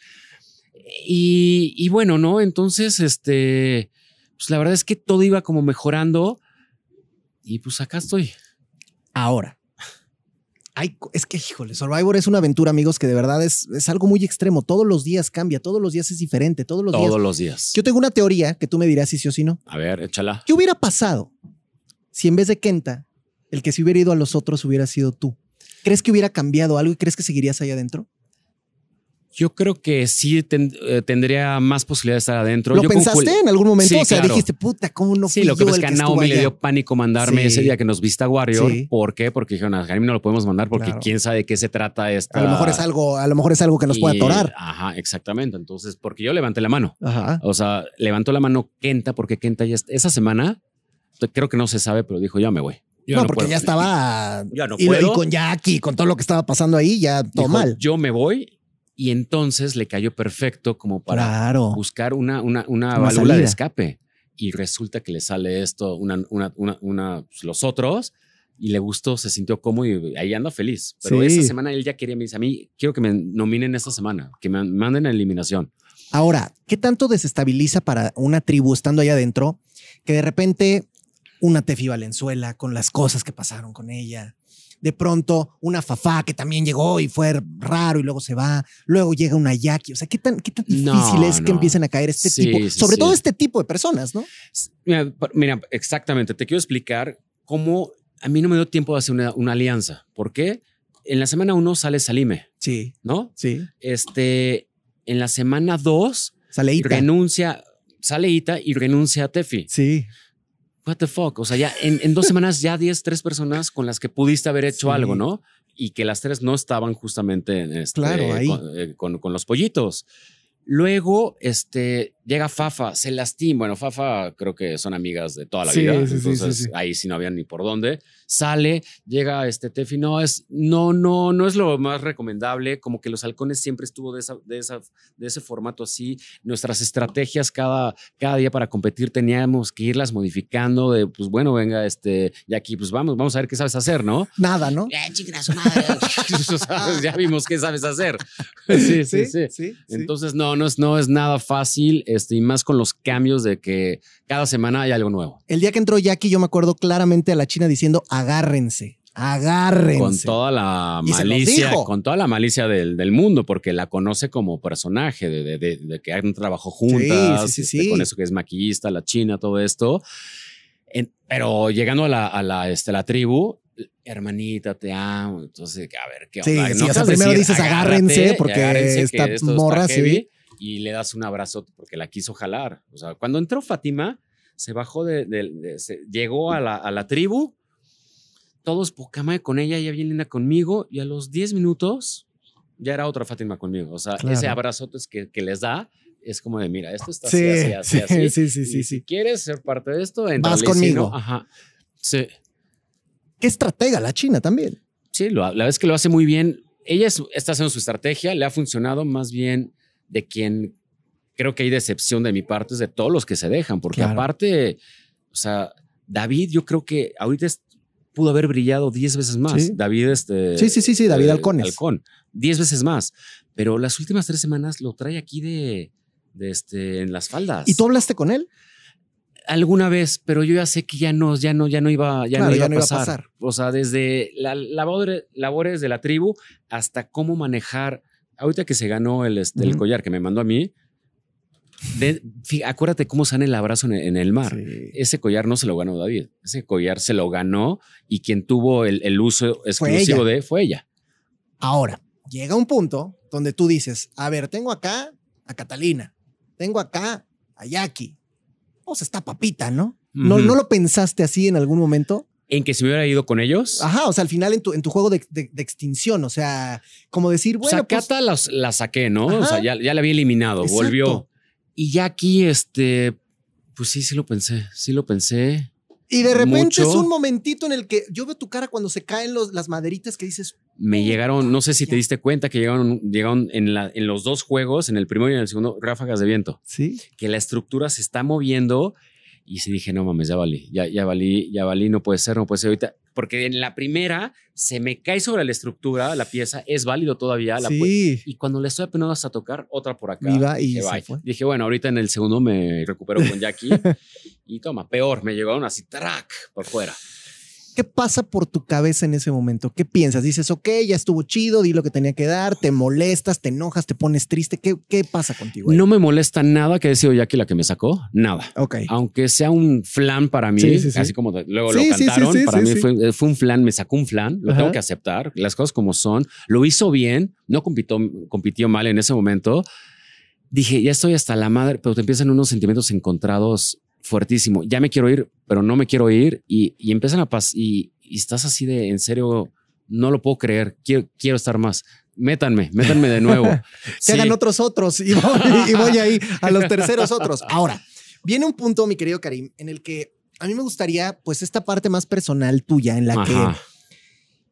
Y, y bueno, ¿no? Entonces, este, pues la verdad es que todo iba como mejorando y pues acá estoy. Ahora. Ay, es que, híjole, Survivor es una aventura, amigos, que de verdad es, es algo muy extremo. Todos los días cambia, todos los días es diferente, todos los días. Todos los días. Yo tengo una teoría que tú me dirás si sí o si no. A ver, échala. ¿Qué hubiera pasado si en vez de Kenta, el que se hubiera ido a los otros hubiera sido tú? ¿Crees que hubiera cambiado algo y crees que seguirías ahí adentro? Yo creo que sí ten- eh, tendría más posibilidad de estar adentro. ¿Lo Yo pensaste en algún momento? Sí, o sea, claro. dijiste, puta, ¿cómo no fui Sí, lo que yo pasa es que a Naomi le dio pánico mandarme Sí. ese día que nos viste a Warrior. Sí. ¿Por qué? Porque dijeron, a Jaime no lo podemos mandar porque Claro. quién sabe de qué se trata esta... A lo mejor es algo, a lo mejor es algo que nos puede Y- atorar. Ajá, exactamente. Entonces, porque yo levanté la mano. Ajá. O sea, levantó la mano Kenta porque Kenta ya est- esa semana, creo que no se sabe, pero dijo, ya me voy. Yo no, no porque puedo. ya estaba. Ya no y, lo- y puedo. con Jackie, con todo lo que estaba pasando ahí, ya todo Dijo, mal. Yo me voy y entonces le cayó perfecto como para Claro. buscar una, una, una Una válvula de escape. Y resulta que le sale esto, una, una, pues, los otros, y le gustó, se sintió cómodo y ahí anda feliz. Pero Sí. esta semana él ya quería, me dice, a mí quiero que me nominen esta semana, que me manden a eliminación. Ahora, ¿qué tanto desestabiliza para una tribu estando allá adentro que de repente una Tefi Valenzuela con las cosas que pasaron con ella? De pronto una Fafá que también llegó y fue raro y luego se va. Luego llega una Jackie. O sea, ¿qué tan, qué tan No, difícil es que empiecen a caer este Sí, tipo? sí, sobre sí. todo este tipo de personas, ¿no? Mira, exactamente, te quiero explicar cómo a mí no me dio tiempo de hacer una, una alianza. ¿Por qué? En la semana uno sale Salime, Sí, ¿no? sí. Este, en la semana dos Sale Ita. renuncia, sale Ita y renuncia a Tefi. Sí. What the fuck? O sea, ya en, en dos semanas ya 10, tres personas con las que pudiste haber hecho Sí. algo, ¿no? Y que las tres no estaban justamente en este, Claro, ahí. Con, eh, con- con los pollitos. Luego, este, llega Fafa, se lastima. Bueno, Fafa creo que son amigas de toda la Sí, vida. sí, entonces, sí, ahí sí no había ni por dónde. Sale, llega este Tefi. No, es, no, no, no es lo más recomendable. Como que los halcones siempre estuvo de, esa, de, esa, de ese formato así. Nuestras estrategias cada, cada día para competir teníamos que irlas modificando. De pues bueno, venga, este, y aquí, pues vamos, vamos a ver qué sabes hacer, ¿no? Nada, ¿no? Eh, chica, a su madre. Ya vimos qué sabes hacer. Sí, sí, sí. sí. Entonces, no, no es, no es nada fácil, este, y más con los cambios de que cada semana hay algo nuevo. El día que entró Jackie, yo me acuerdo claramente a la China diciendo, agárrense, agárrense. Con toda la malicia, con toda la malicia del, del mundo, porque la conoce como personaje, de, de- de- de que han trabajado juntas, sí, sí, este, sí. con eso que es maquillista, la china, todo esto. En- pero llegando a la, a la, este, la tribu, hermanita, te amo. Entonces, a ver, ¿qué Sí, onda? sí, No o sea, seas primero decir, dices, agárrense, porque esta morra, sí. Y le das un abrazo porque la quiso jalar. O sea, cuando entró Fátima, se bajó de, de- de- se- llegó a la, a la tribu, todos poca madre con ella, ella bien linda conmigo, y a los 10 minutos ya era otra Fátima conmigo. O sea, Claro. ese abrazo que, que les da es como de, mira, esto está Sí, así, así, sí, así. sí, sí, Y sí, Si sí. quieres ser parte de esto, Vas entrale, si conmigo. no, ajá. Sí, Qué estratega la China también. sí, lo- la es que lo hace muy bien. Ella es- está haciendo su estrategia, le ha funcionado más bien de quien creo que hay decepción de mi parte, es de todos los que se dejan, porque Claro. aparte, o sea, David, yo creo que ahorita es- pudo haber brillado 10 veces más. Sí. David, este. Sí, sí, sí, sí, David eh, Halcones. Halcón, 10 veces más. Pero las últimas tres semanas lo trae aquí de, de este, en las faldas. ¿Y tú hablaste con él? Alguna vez, pero yo ya sé que ya no, ya no, ya no iba, ya Claro, no iba, ya a, no iba a pasar. pasar. O sea, desde la labor- labores de la tribu hasta cómo manejar. Ahorita que se ganó el, este, el collar que me mandó a mí, de- acuérdate cómo sale el abrazo en, en el mar. Sí. Ese collar no se lo ganó David. Ese collar se lo ganó y quien tuvo el, el uso exclusivo de fue ella. Ahora, llega un punto donde tú dices, a ver, tengo acá a Catalina, tengo acá a Jackie. Pues está papita, ¿no? ¿No, Ujú. ¿No lo pensaste así en algún momento? En que si me hubiera ido con ellos. Ajá, o sea, al final en tu, en tu juego de, de- de extinción, o sea, como decir, Pues bueno, a pues, Cata las- la saqué, ¿no? O Ajá. sea, ya, ya la había eliminado, Exacto. volvió. Y ya aquí, este, pues sí, sí lo pensé, sí lo pensé. y de repente mucho. es un momentito en el que yo veo tu cara cuando se caen los, las maderitas que dices, Me llegaron, no sé si te diste cuenta que llegaron, llegaron en, la, en los dos juegos, en el primero y en el segundo, ráfagas de viento, sí, que la estructura se está moviendo. Y sí dije, no mames, ya valí, ya, ya valí, ya valí, no puede ser, no puede ser ahorita. Porque en la primera se me cae sobre la estructura, la pieza, es válido todavía. La sí. Y cuando le estoy apenas hasta tocar, otra por acá. Y dije, se fue. Dije, bueno, ahorita en el segundo me recupero con Jackie. y toma, peor, me llegaron así, track, por fuera. ¿Qué pasa por tu cabeza en ese momento? ¿Qué piensas? Dices, ok, ya estuvo chido, di lo que tenía que dar, te molestas, te enojas, te pones triste. ¿Qué, qué pasa contigo? ahí? No me molesta nada que haya sido Jackie la que me sacó, nada. Ok. Aunque sea un flan para mí, Sí, sí, sí. así como de- luego lo cantaron, para mí sí. Fue, fue un flan, me sacó un flan, lo Ajá. tengo que aceptar, las cosas como son. Lo hizo bien, no compitió, compitió mal en ese momento. Dije, ya estoy hasta la madre, pero te empiezan unos sentimientos encontrados fuertísimo. Ya me quiero ir, pero no me quiero ir y, y empiezan a pasar y, y estás así de, en serio, no lo puedo creer, quiero, quiero estar más. Métanme, métanme de nuevo. Que Sí. hagan otros otros y voy, y voy ahí a los terceros otros. Ahora, viene un punto, mi querido Karim, en el que a mí me gustaría, pues, esta parte más personal tuya, en la Ajá. que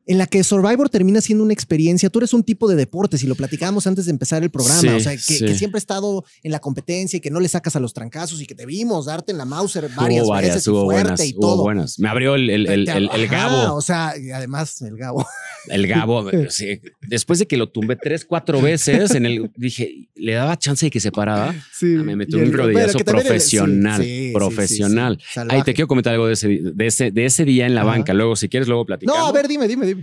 en la que Survivor termina siendo una experiencia. Tú eres un tipo de deportes y lo platicábamos antes de empezar el programa. Sí, o sea, que, sí. que siempre ha estado en la competencia y que no le sacas a los trancazos y que te vimos darte en la Mauser varias, hubo varias, veces hubo fuerte buenas, y hubo todo. buenas. Me abrió el, el, el, el- ajá, Gabo. O sea, y además el Gabo. El Gabo, sí, después de que lo tumbé tres, cuatro veces, en el dije, le daba chance de que se parara. Sí. Ah, me metió un rodillazo profesional, profesional. Salvaje. te quiero comentar algo de ese, de ese, de ese día en la Ajá. banca. Luego, si quieres, luego platicamos. No, a ver, dime, dime, dime.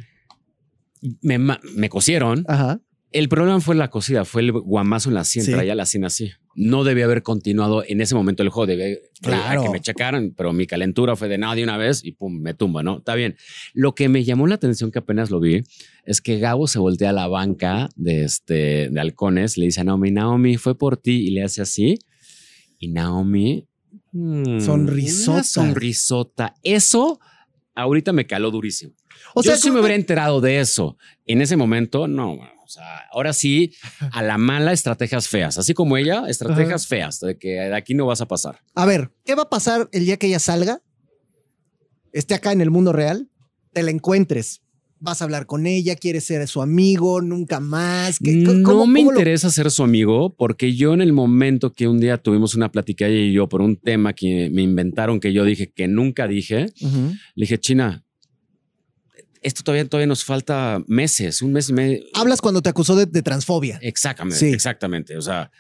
Me, me cosieron. Ajá. El problema fue la cosida, fue el guamazo en la sien, Sí. traía la sien así. No debía haber continuado en ese momento el juego, debía Claro. que me checaran, pero mi calentura fue de nada de una vez y pum, me tumba, ¿no? Está bien. Lo que me llamó la atención que apenas lo vi es que Gabo se voltea a la banca de, este, de halcones, le dice a Naomi, Naomi, fue por ti y le hace así. Y Naomi... mm, Sonrisota. sonrisota. Eso ahorita me caló durísimo. O Yo sea, si me ¿cómo- hubiera enterado de eso en ese momento, no, bueno, o sea, ahora sí, a la mala, estrategias feas, así como ella, estrategias feas, de que de aquí no vas a pasar. A ver, ¿qué va a pasar el día que ella salga? Esté acá en el mundo real, te la encuentres. Vas a hablar con ella, quieres ser su amigo, nunca más. ¿Qué- No cómo- me cómo lo- interesa ser su amigo porque yo en el momento que un día tuvimos una plática ella y yo por un tema que me inventaron que yo dije que nunca dije, Ujú. le dije, China, esto todavía, todavía nos falta meses, un mes y medio. Hablas cuando te acusó de, de transfobia. Exactamente, Sí. exactamente. O sea,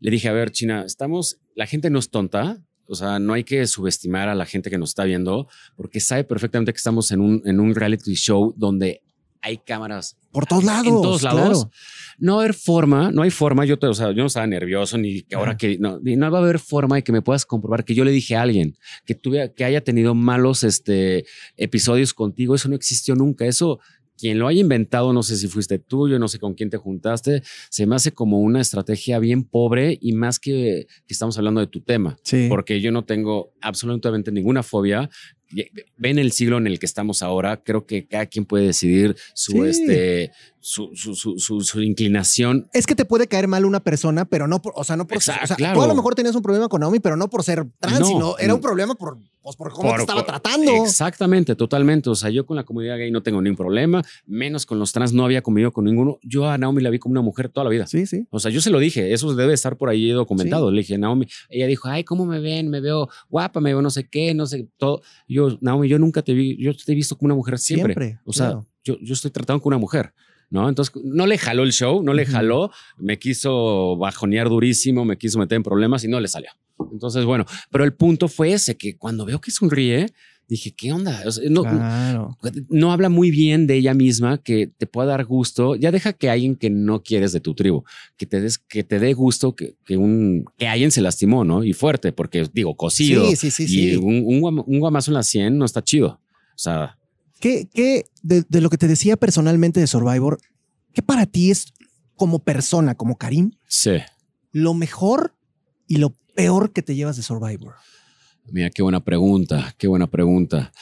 le dije, a ver, China, estamos, la gente no es tonta. O sea, no hay que subestimar a la gente que nos está viendo porque sabe perfectamente que estamos en un, en un reality show donde hay cámaras Por todos lados. en todos lados. claro. No va a haber forma, no hay forma. Yo, te, o sea, yo no estaba nervioso ni que ahora que no, no va a haber forma de que me puedas comprobar que yo le dije a alguien que tuve, que haya tenido malos este, episodios contigo. Eso no existió nunca. Eso, quien lo haya inventado, no sé si fuiste tú, yo no sé con quién te juntaste. Se me hace como una estrategia bien pobre y más que, que estamos hablando de tu tema Sí. porque yo no tengo absolutamente ninguna fobia. Ven el siglo en el que estamos ahora. Creo que cada quien puede decidir su, Sí. este, su, su, su, su- su inclinación. Es que te puede caer mal una persona, pero no por, o sea, no por Exacto, o sea, claro. Tú a lo mejor tenías un problema con Naomi, pero no por ser trans, No. sino era un problema por, pues, por cómo Por- te estaba por- tratando. Exactamente, totalmente. O sea, yo con la comunidad gay no tengo ningún problema, menos con los trans no había convivido con ninguno. Yo a Naomi la vi como una mujer toda la vida. Sí, sí. O sea, yo se lo dije, eso debe estar por ahí documentado. Le dije, Naomi, ella dijo, ay, ¿cómo me ven? Me veo guapa, me veo no sé qué, no sé, todo. Yo, Naomi, yo nunca te vi, yo te he visto como una mujer siempre. Siempre, o sea, claro. yo, yo estoy tratando con una mujer. ¿No? Entonces no le jaló el show, no le jaló, me quiso bajonear durísimo, me quiso meter en problemas y no le salió. Entonces, bueno, pero el punto fue ese, que cuando veo que sonríe, dije, ¿qué onda? O sea, no, Claro. no habla muy bien de ella misma, que te pueda dar gusto. Ya deja que alguien que no quieres de tu tribu, que te, des, que te dé gusto que, que, un, que alguien se lastimó, ¿no? Y fuerte, porque digo, cocido. Sí, sí, sí, y sí. Un, un, guam- un guamazo en la 100 no está chido. O sea, ¿Qué, qué de, de lo que te decía personalmente de Survivor, qué para ti es como persona, como Karim, sí. lo mejor y lo peor que te llevas de Survivor? Mira, qué buena pregunta, qué buena pregunta.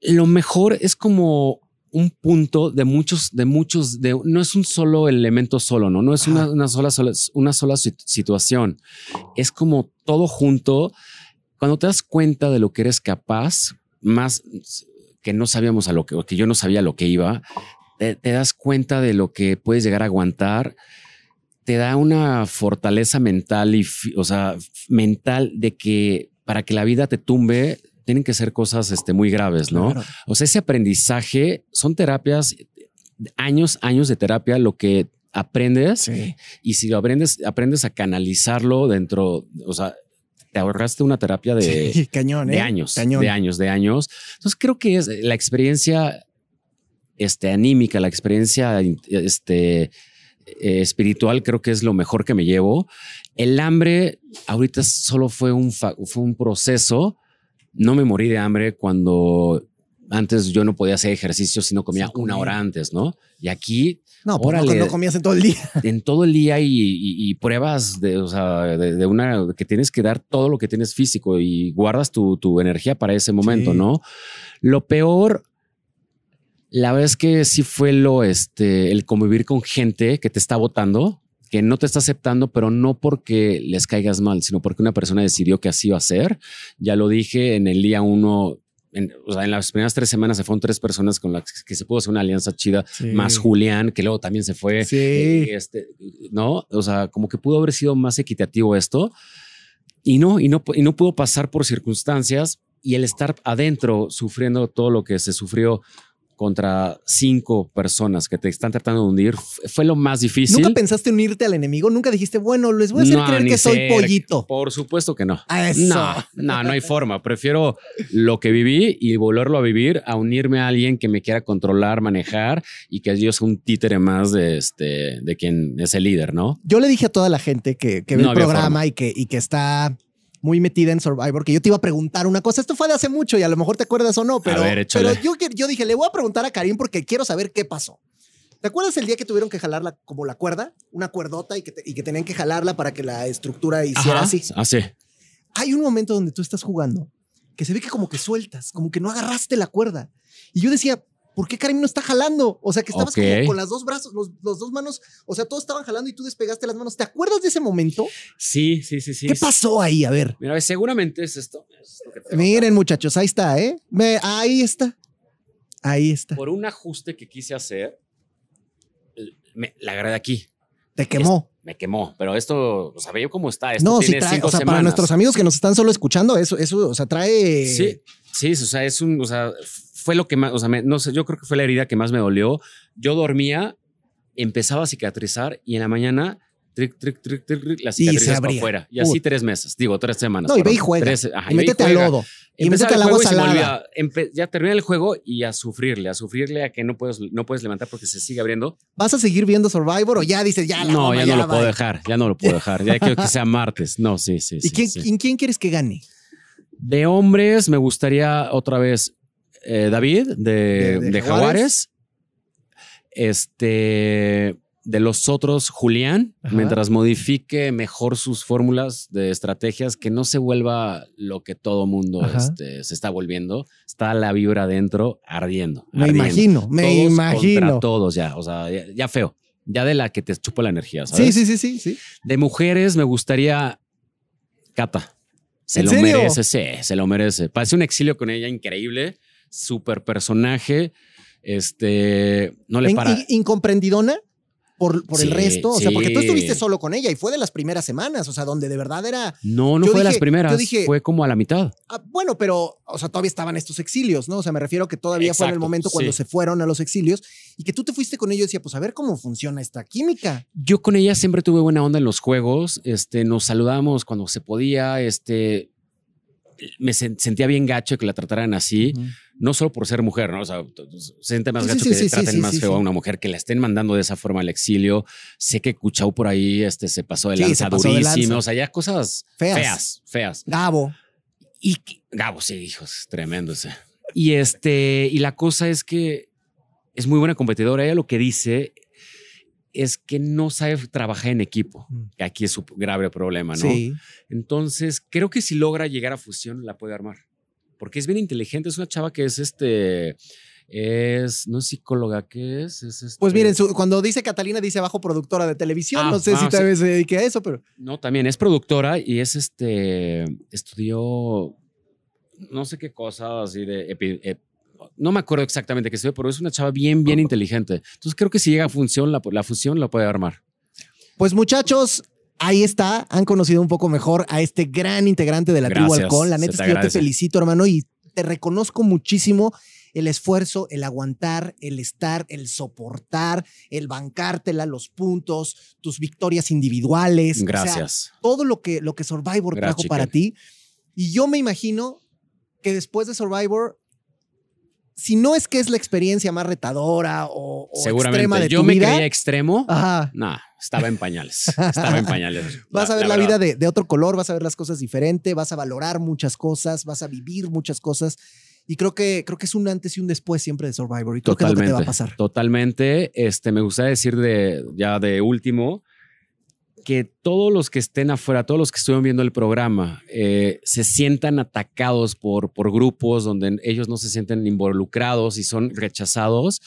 Lo mejor es como un punto de muchos, de muchos, de no es un solo elemento solo, no, no es una, sola, sola- una sola sit- situación. Es como todo junto. Cuando te das cuenta de lo que eres capaz, más que no sabíamos a lo que, o que yo no sabía lo que iba, te, te das cuenta de lo que puedes llegar a aguantar. Te da una fortaleza mental y, o sea, mental de que para que la vida te tumbe, tienen que ser cosas este, muy graves, ¿no? Claro. O sea, ese aprendizaje son terapias, años, años de terapia, lo que aprendes Sí. y si lo aprendes, aprendes a canalizarlo dentro, o sea, te ahorraste una terapia de, Sí, cañón, de ¿eh? años, Cañón. de años, de años. Entonces creo que es la experiencia este, anímica, la experiencia este, eh, espiritual, creo que es lo mejor que me llevo. El hambre ahorita solo fue un, fue un proceso. No me morí de hambre cuando antes yo no podía hacer ejercicio si no comía Sí, una hora antes, ¿no? Y aquí No, pues Órale. no comías en todo el día. en todo el día y, y- y pruebas de, o sea, de, de una que tienes que dar todo lo que tienes físico y guardas tu, tu energía para ese momento, Sí. ¿no? Lo peor, la verdad es que sí fue lo, este, el convivir con gente que te está votando, que no te está aceptando, pero no porque les caigas mal, sino porque una persona decidió que así iba a ser. Ya lo dije en el día uno. En, o sea, en las primeras tres semanas se fueron tres personas con las que se pudo hacer una alianza chida, más Julián, que luego también se fue. Sí. Eh, este, ¿no? O sea, como que pudo haber sido más equitativo esto y no, y no, y no pudo pasar por circunstancias y el estar adentro sufriendo todo lo que se sufrió contra cinco personas que te están tratando de hundir fue lo más difícil. ¿Nunca pensaste unirte al enemigo? ¿Nunca dijiste, bueno, les voy a hacer No, creer que soy pollito? Por supuesto que no. A eso. No, no, no hay forma. Prefiero lo que viví y volverlo a vivir a unirme a alguien que me quiera controlar, manejar y que yo sea un títere más de este, de quien es el líder, ¿no? Yo le dije a toda la gente que, que ve No el programa forma. y que, y que está muy metida en Survivor, que yo te iba a preguntar una cosa. Esto fue de hace mucho y a lo mejor te acuerdas o no, pero, ver, pero yo, dije, le voy a preguntar a Karim porque quiero saber qué pasó. ¿Te acuerdas el día que tuvieron que jalarla como la cuerda? Una cuerdota y que, te- y que tenían que jalarla para que la estructura hiciera Ajá. así. Así. Hay un momento donde tú estás jugando que se ve que como que sueltas, como que no agarraste la cuerda. Y yo decía, ¿por qué Karim no está jalando? O sea, que estabas como con las dos brazos, los, los dos manos, o sea, todos estaban jalando y tú despegaste las manos. ¿Te acuerdas de ese momento? Sí, sí, sí, sí. ¿Qué pasó ahí? A ver. Mira, seguramente es esto. es lo que te- Miren, muchachos, ahí está, ¿eh? Me- ahí está. Ahí está. Por un ajuste que quise hacer, me, la agarré de aquí. Te quemó. Me quemó, pero esto, o sea, ve cómo está. Esto No, sí tiene trae, cinco o sea, para nuestros amigos que nos están solo escuchando, eso, eso, o sea, trae. Sí, sí, o sea, es un, o sea, fue lo que más, o sea, me- no sé, yo creo que fue la herida que más me dolió. Yo dormía, empezaba a cicatrizar y en la mañana, tric, tric, tric, tric, tric, la se cicatrizas para afuera. Y así Uy. tres meses, digo, tres semanas. No, y ve y juega. Tres- ajá, y métete al lodo. Y métete al agua salada. ya terminé el juego y a sufrirle, a sufrirle a que no puedes, no puedes levantar porque se sigue abriendo. ¿Vas a seguir viendo Survivor o ya dices, ya la no, ya no lo puedo bye? dejar, ya no lo puedo dejar. Ya quiero que sea martes. No, sí, sí. ¿Y sí, quién, sí. quién quieres que gane? De hombres, me gustaría otra vez eh, David de, De- de de Jaguares. Jaguares. Este. De los otros, Julián, Ajá. mientras modifique mejor sus fórmulas de estrategias, que no se vuelva lo que todo mundo este, se está volviendo. Está la vibra adentro ardiendo. Me ardiendo. imagino, me Todos imagino. Contra todos ya, o sea, ya, ya feo. Ya de la que te chupa la energía, Sí, sí, sí, sí, sí. De mujeres me gustaría Cata. Se ¿En lo serio? merece, sí, se lo merece. Pasé un exilio con ella increíble, súper personaje. Este, no le para. in- incomprendidona. Por, por el resto. O sea, porque tú estuviste solo con ella y fue de las primeras semanas, o sea, donde de verdad era. No, no Yo fue de las primeras. yo dije- fue como a la mitad. ah, bueno, pero, o sea, todavía estaban estos exilios, ¿no? O sea, me refiero que todavía fue en el momento cuando sí. se fueron a los exilios y que tú te fuiste con ellos y decía, pues a ver cómo funciona esta química. Yo con ella siempre tuve buena onda en los juegos. Este, nos saludamos cuando se podía. Este, me sen- sentía bien gacho que la trataran así. No solo por ser mujer, ¿no? O sea, t- se siente más Sí, gacho sí, que sí, traten más feo a una mujer, que la estén mandando de esa forma al exilio. Sé que Cuchau por ahí este, se pasó de lanza pasó de durísimo. lanza. O sea, ya cosas Feas. feas, feas. Gabo. Y Gabo, sí, hijos, tremendo ese. Y este, y la cosa es que es muy buena competidora. Ella lo que dice es que no sabe trabajar en equipo, que aquí es su grave problema, ¿no? Sí. Entonces, creo que si logra llegar a fusión, la puede armar. Porque es bien inteligente, es una chava que es este, es, no es psicóloga, ¿qué es? Es este- Pues miren, su- cuando dice Catalina, dice abajo productora de televisión. Ah, no sé si tal vez se dedique a eso, pero. No, también es productora y es este, estudió, no sé qué cosa, así de, epi- ep- no me acuerdo exactamente qué estudió, pero es una chava bien, bien inteligente. Entonces creo que si llega a función, la, la fusión la puede armar. Pues muchachos, ahí está. Han conocido un poco mejor a este gran integrante de la tribu Gracias, Halcón. La neta es que yo te felicito, hermano, y te reconozco muchísimo el esfuerzo, el aguantar, el estar, el soportar, el bancártela, los puntos, tus victorias individuales. O sea, Gracias. todo lo que, lo que Survivor Gracias, trajo para ti. Y yo me imagino que después de Survivor, si no es que es la experiencia más retadora o, o extrema Seguramente. de Yo tu me vida, creía extremo. ajá, No, estaba en pañales. Estaba en pañales. Vas a ver la, vida de, de otro color, vas a ver las cosas diferente, vas a valorar muchas cosas, vas a vivir muchas cosas. Y creo que, creo que es un antes y un después siempre de Survivor. Y creo que es lo que te va a pasar. Totalmente. Este, me gustaría decir de ya de último que todos los que estén afuera, todos los que estuvieron viendo el programa, eh, se sientan atacados por, por grupos donde ellos no se sienten involucrados y son rechazados.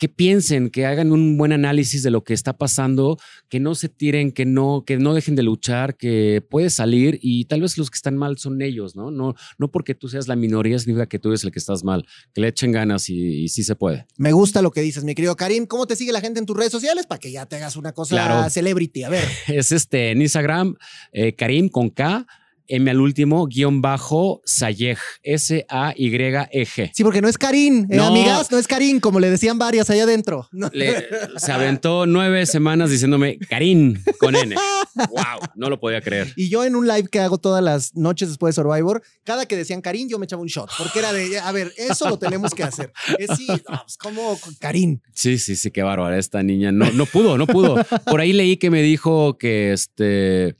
Que piensen, que hagan un buen análisis de lo que está pasando, que no se tiren, que no, que no dejen de luchar, que puedes salir y tal vez los que están mal son ellos, ¿no? No, no porque tú seas la minoría significa que tú eres el que estás mal, que le echen ganas y, y sí se puede. Me gusta lo que dices, mi querido Karim. ¿Cómo te sigue la gente en tus redes sociales? Para que ya te hagas una cosa Claro. celebrity. A ver. Es este en Instagram, eh, Karim con K, M al último, guion bajo, Sayej, S-A-Y-E-G. Sí, porque no es Karim, eh, No. amigas, no es Karim, como le decían varias allá adentro. No. Le- se aventó nueve semanas diciéndome Karim con N. wow, no lo podía creer. Y yo en un live que hago todas las noches después de Survivor, cada que decían Karim, yo me echaba un shot, porque era de, a ver, eso lo tenemos que hacer. Es sí, pues, como Karim. Sí, sí, sí, qué bárbara esta niña. No, no pudo, no pudo. Por ahí leí que me dijo que este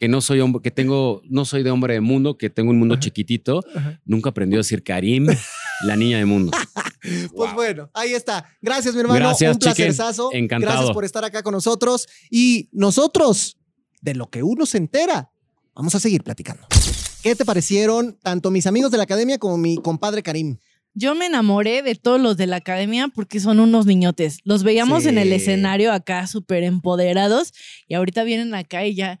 que no soy hombre, que tengo, no soy de hombre de mundo, que tengo un mundo chiquitito. Nunca aprendió a decir Karim, la niña de mundo. Pues Wow. bueno, ahí está. Gracias, mi hermano. Gracias, un placerzazo. Encantado. Gracias por estar acá con nosotros. Y nosotros, de lo que uno se entera, vamos a seguir platicando. ¿Qué te parecieron tanto mis amigos de la academia como mi compadre Karim? Yo me enamoré de todos los de la academia porque son unos niñotes. Los veíamos en el escenario acá súper empoderados y ahorita vienen acá y ya.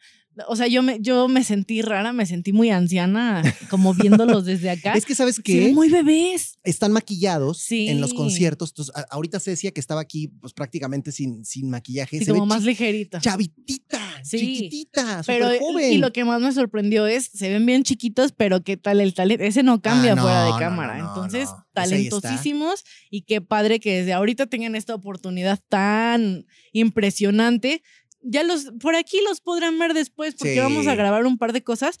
O sea, yo me, yo me sentí rara, me sentí muy anciana, como viéndolos desde acá. Es que, ¿sabes Se qué? ven muy bebés. Están maquillados Sí. en los conciertos. Entonces, a- ahorita Cecia, que estaba aquí, pues prácticamente sin, sin maquillaje, Sí, se como ve más ligerita. chavitita, Sí. chiquitita, Pero y- joven. y lo que más me sorprendió es, se ven bien chiquitos, pero qué tal el talento. Ese no cambia Ah, no, fuera de no, cámara. no, Entonces. Pues talentosísimos y qué padre que desde ahorita tengan esta oportunidad tan impresionante. Ya los, por aquí los podrán ver después porque Sí. vamos a grabar un par de cosas.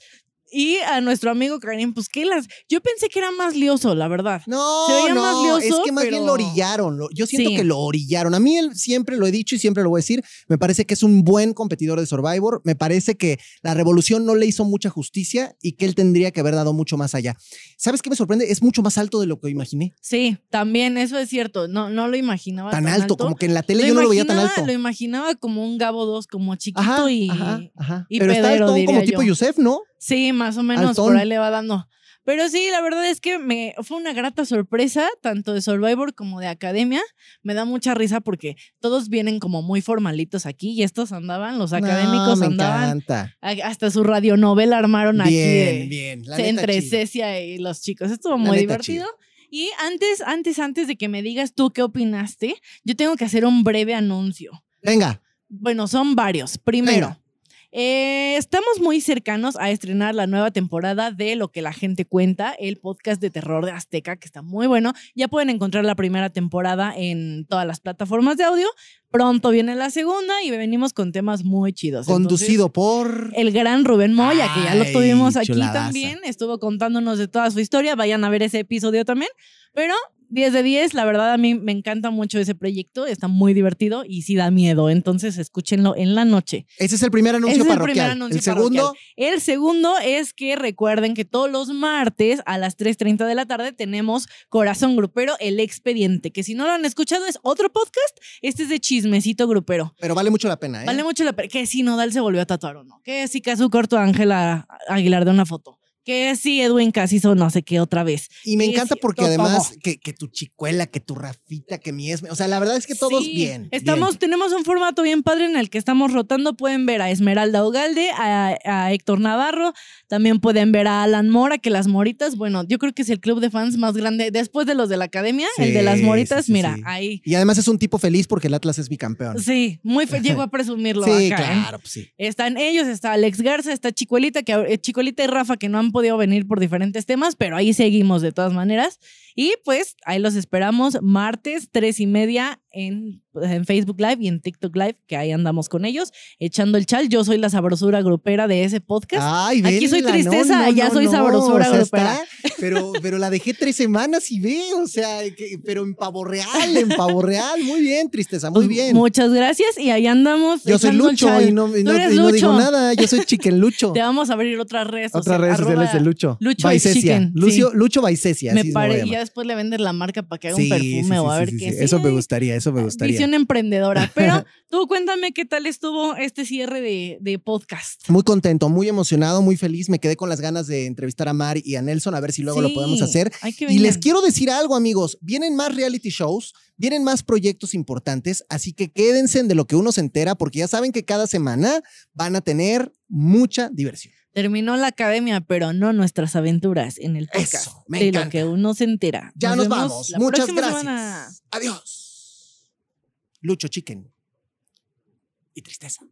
Y a nuestro amigo Karim, pues que las. Yo pensé que era más lioso, la verdad. No, Se veía no, más lioso, es que más bien lo orillaron. lo- Yo siento Sí. que lo orillaron. A mí él, siempre lo he dicho y siempre lo voy a decir. Me parece que es un buen competidor de Survivor. Me parece que la revolución no le hizo mucha justicia y que él tendría que haber dado mucho más allá. ¿Sabes qué me sorprende? Es mucho más alto de lo que imaginé. Sí, también eso es cierto. No, no lo imaginaba Tan, alto, como que en la tele Lo yo no lo veía tan alto. Lo imaginaba como un Gabo 2, como chiquito Ajá, y. ajá, ajá. y Pero está pedero, alto como tipo. Yusef, ¿no? Sí, más o menos por ahí le va dando. Pero sí, la verdad es que me fue una grata sorpresa, tanto de Survivor como de Academia. Me da mucha risa porque todos vienen como muy formalitos aquí y estos andaban, los académicos No, me andaban, encanta. hasta su radionovela armaron aquí Bien, de- bien. Neta, entre chido. Cecia y los chicos. Estuvo muy divertido. Y antes, antes, antes de que me digas tú qué opinaste, yo tengo que hacer un breve anuncio. Venga. Bueno, son varios. Primero, Venga. Eh, estamos muy cercanos a estrenar la nueva temporada de Lo que la gente cuenta, el podcast de terror de Azteca, que está muy bueno. Ya pueden encontrar la primera temporada en todas las plataformas de audio. Pronto viene la segunda y venimos con temas muy chidos. Conducido por. el gran Rubén Moya, que ya lo tuvimos aquí chuladaza. también, estuvo contándonos de toda su historia, vayan a ver ese episodio también, pero 10 de 10, la verdad a mí me encanta mucho ese proyecto, está muy divertido y sí da miedo, entonces escúchenlo en la noche. Ese es el primer anuncio Ese es el parroquial. primer anuncio el segundo, parroquial. El segundo es que recuerden que todos los martes a las 3.30 de la tarde tenemos Corazón Grupero, el expediente, que si no lo han escuchado es otro podcast, este es de chismecito grupero. pero vale mucho la pena, ¿eh? Vale mucho la pena. Que si Nodal se volvió a tatuar o no. Que si Casu cortó a Ángela Aguilar de una foto. Que si Edwin casi hizo no sé qué otra vez. Y me Sí, encanta sí, porque además que, que tu chicuela, que tu Rafita, que mi Esme, o sea, la verdad es que todos Sí, bien. Estamos, bien. tenemos un formato bien padre en el que estamos rotando. Pueden ver a Esmeralda Ugalde, a, a Héctor Navarro, también pueden ver a Alan Mora, que las moritas, bueno, yo creo que es el club de fans más grande después de los de la academia, el de las Sí, moritas, sí, sí, mira, sí. ahí. Y además es un tipo feliz porque el Atlas es bicampeón. Sí, muy fe- llegó a presumirlo Sí, acá. ¿eh? claro, pues sí. Están ellos, está Alex Garza, está Chicuelita, que, eh, Chicuelita y Rafa que no han podido venir por diferentes temas, pero ahí seguimos de todas maneras. Y pues ahí los esperamos martes, tres y media en, en Facebook Live y en TikTok Live, que ahí andamos con ellos, echando el chal. Yo soy la sabrosura grupera de ese podcast. Ay, Aquí soy tristeza, allá soy sabrosura o sea, grupera. está- pero, pero la dejé tres semanas y ve, o sea, que- pero en pavo real, en pavo real. Muy bien, tristeza, muy bien. Muchas gracias y ahí andamos. Yo soy Lucho y no, y no- no digo nada. Yo soy Chicken Lucho. Te vamos a abrir otras redes Otras sociales. redes sociales arroba de Lucho. Lucho Baicesia. Lucio, sí. Lucho Baicesia. Me pare, y ya después le vendes la marca para que haga Sí, un perfume sí, o a ver qué. Eso me gustaría, eso me gustaría. Visión emprendedora. Pero tú cuéntame qué tal estuvo este cierre de, de podcast. Muy contento, muy emocionado, muy feliz. Me quedé con las ganas de entrevistar a Mari y a Nelson a ver si luego lo podemos hacer. Y les quiero decir algo, amigos. Vienen más reality shows, vienen más proyectos importantes, así que quédense de lo que uno se entera, porque ya saben que cada semana van a tener mucha diversión. Terminó la academia, pero no nuestras aventuras en el podcast. Eso, me de encanta. lo que uno se entera. Ya nos, vemos vamos. la Muchas gracias. semana. Adiós. Lucho Chicken y tristeza.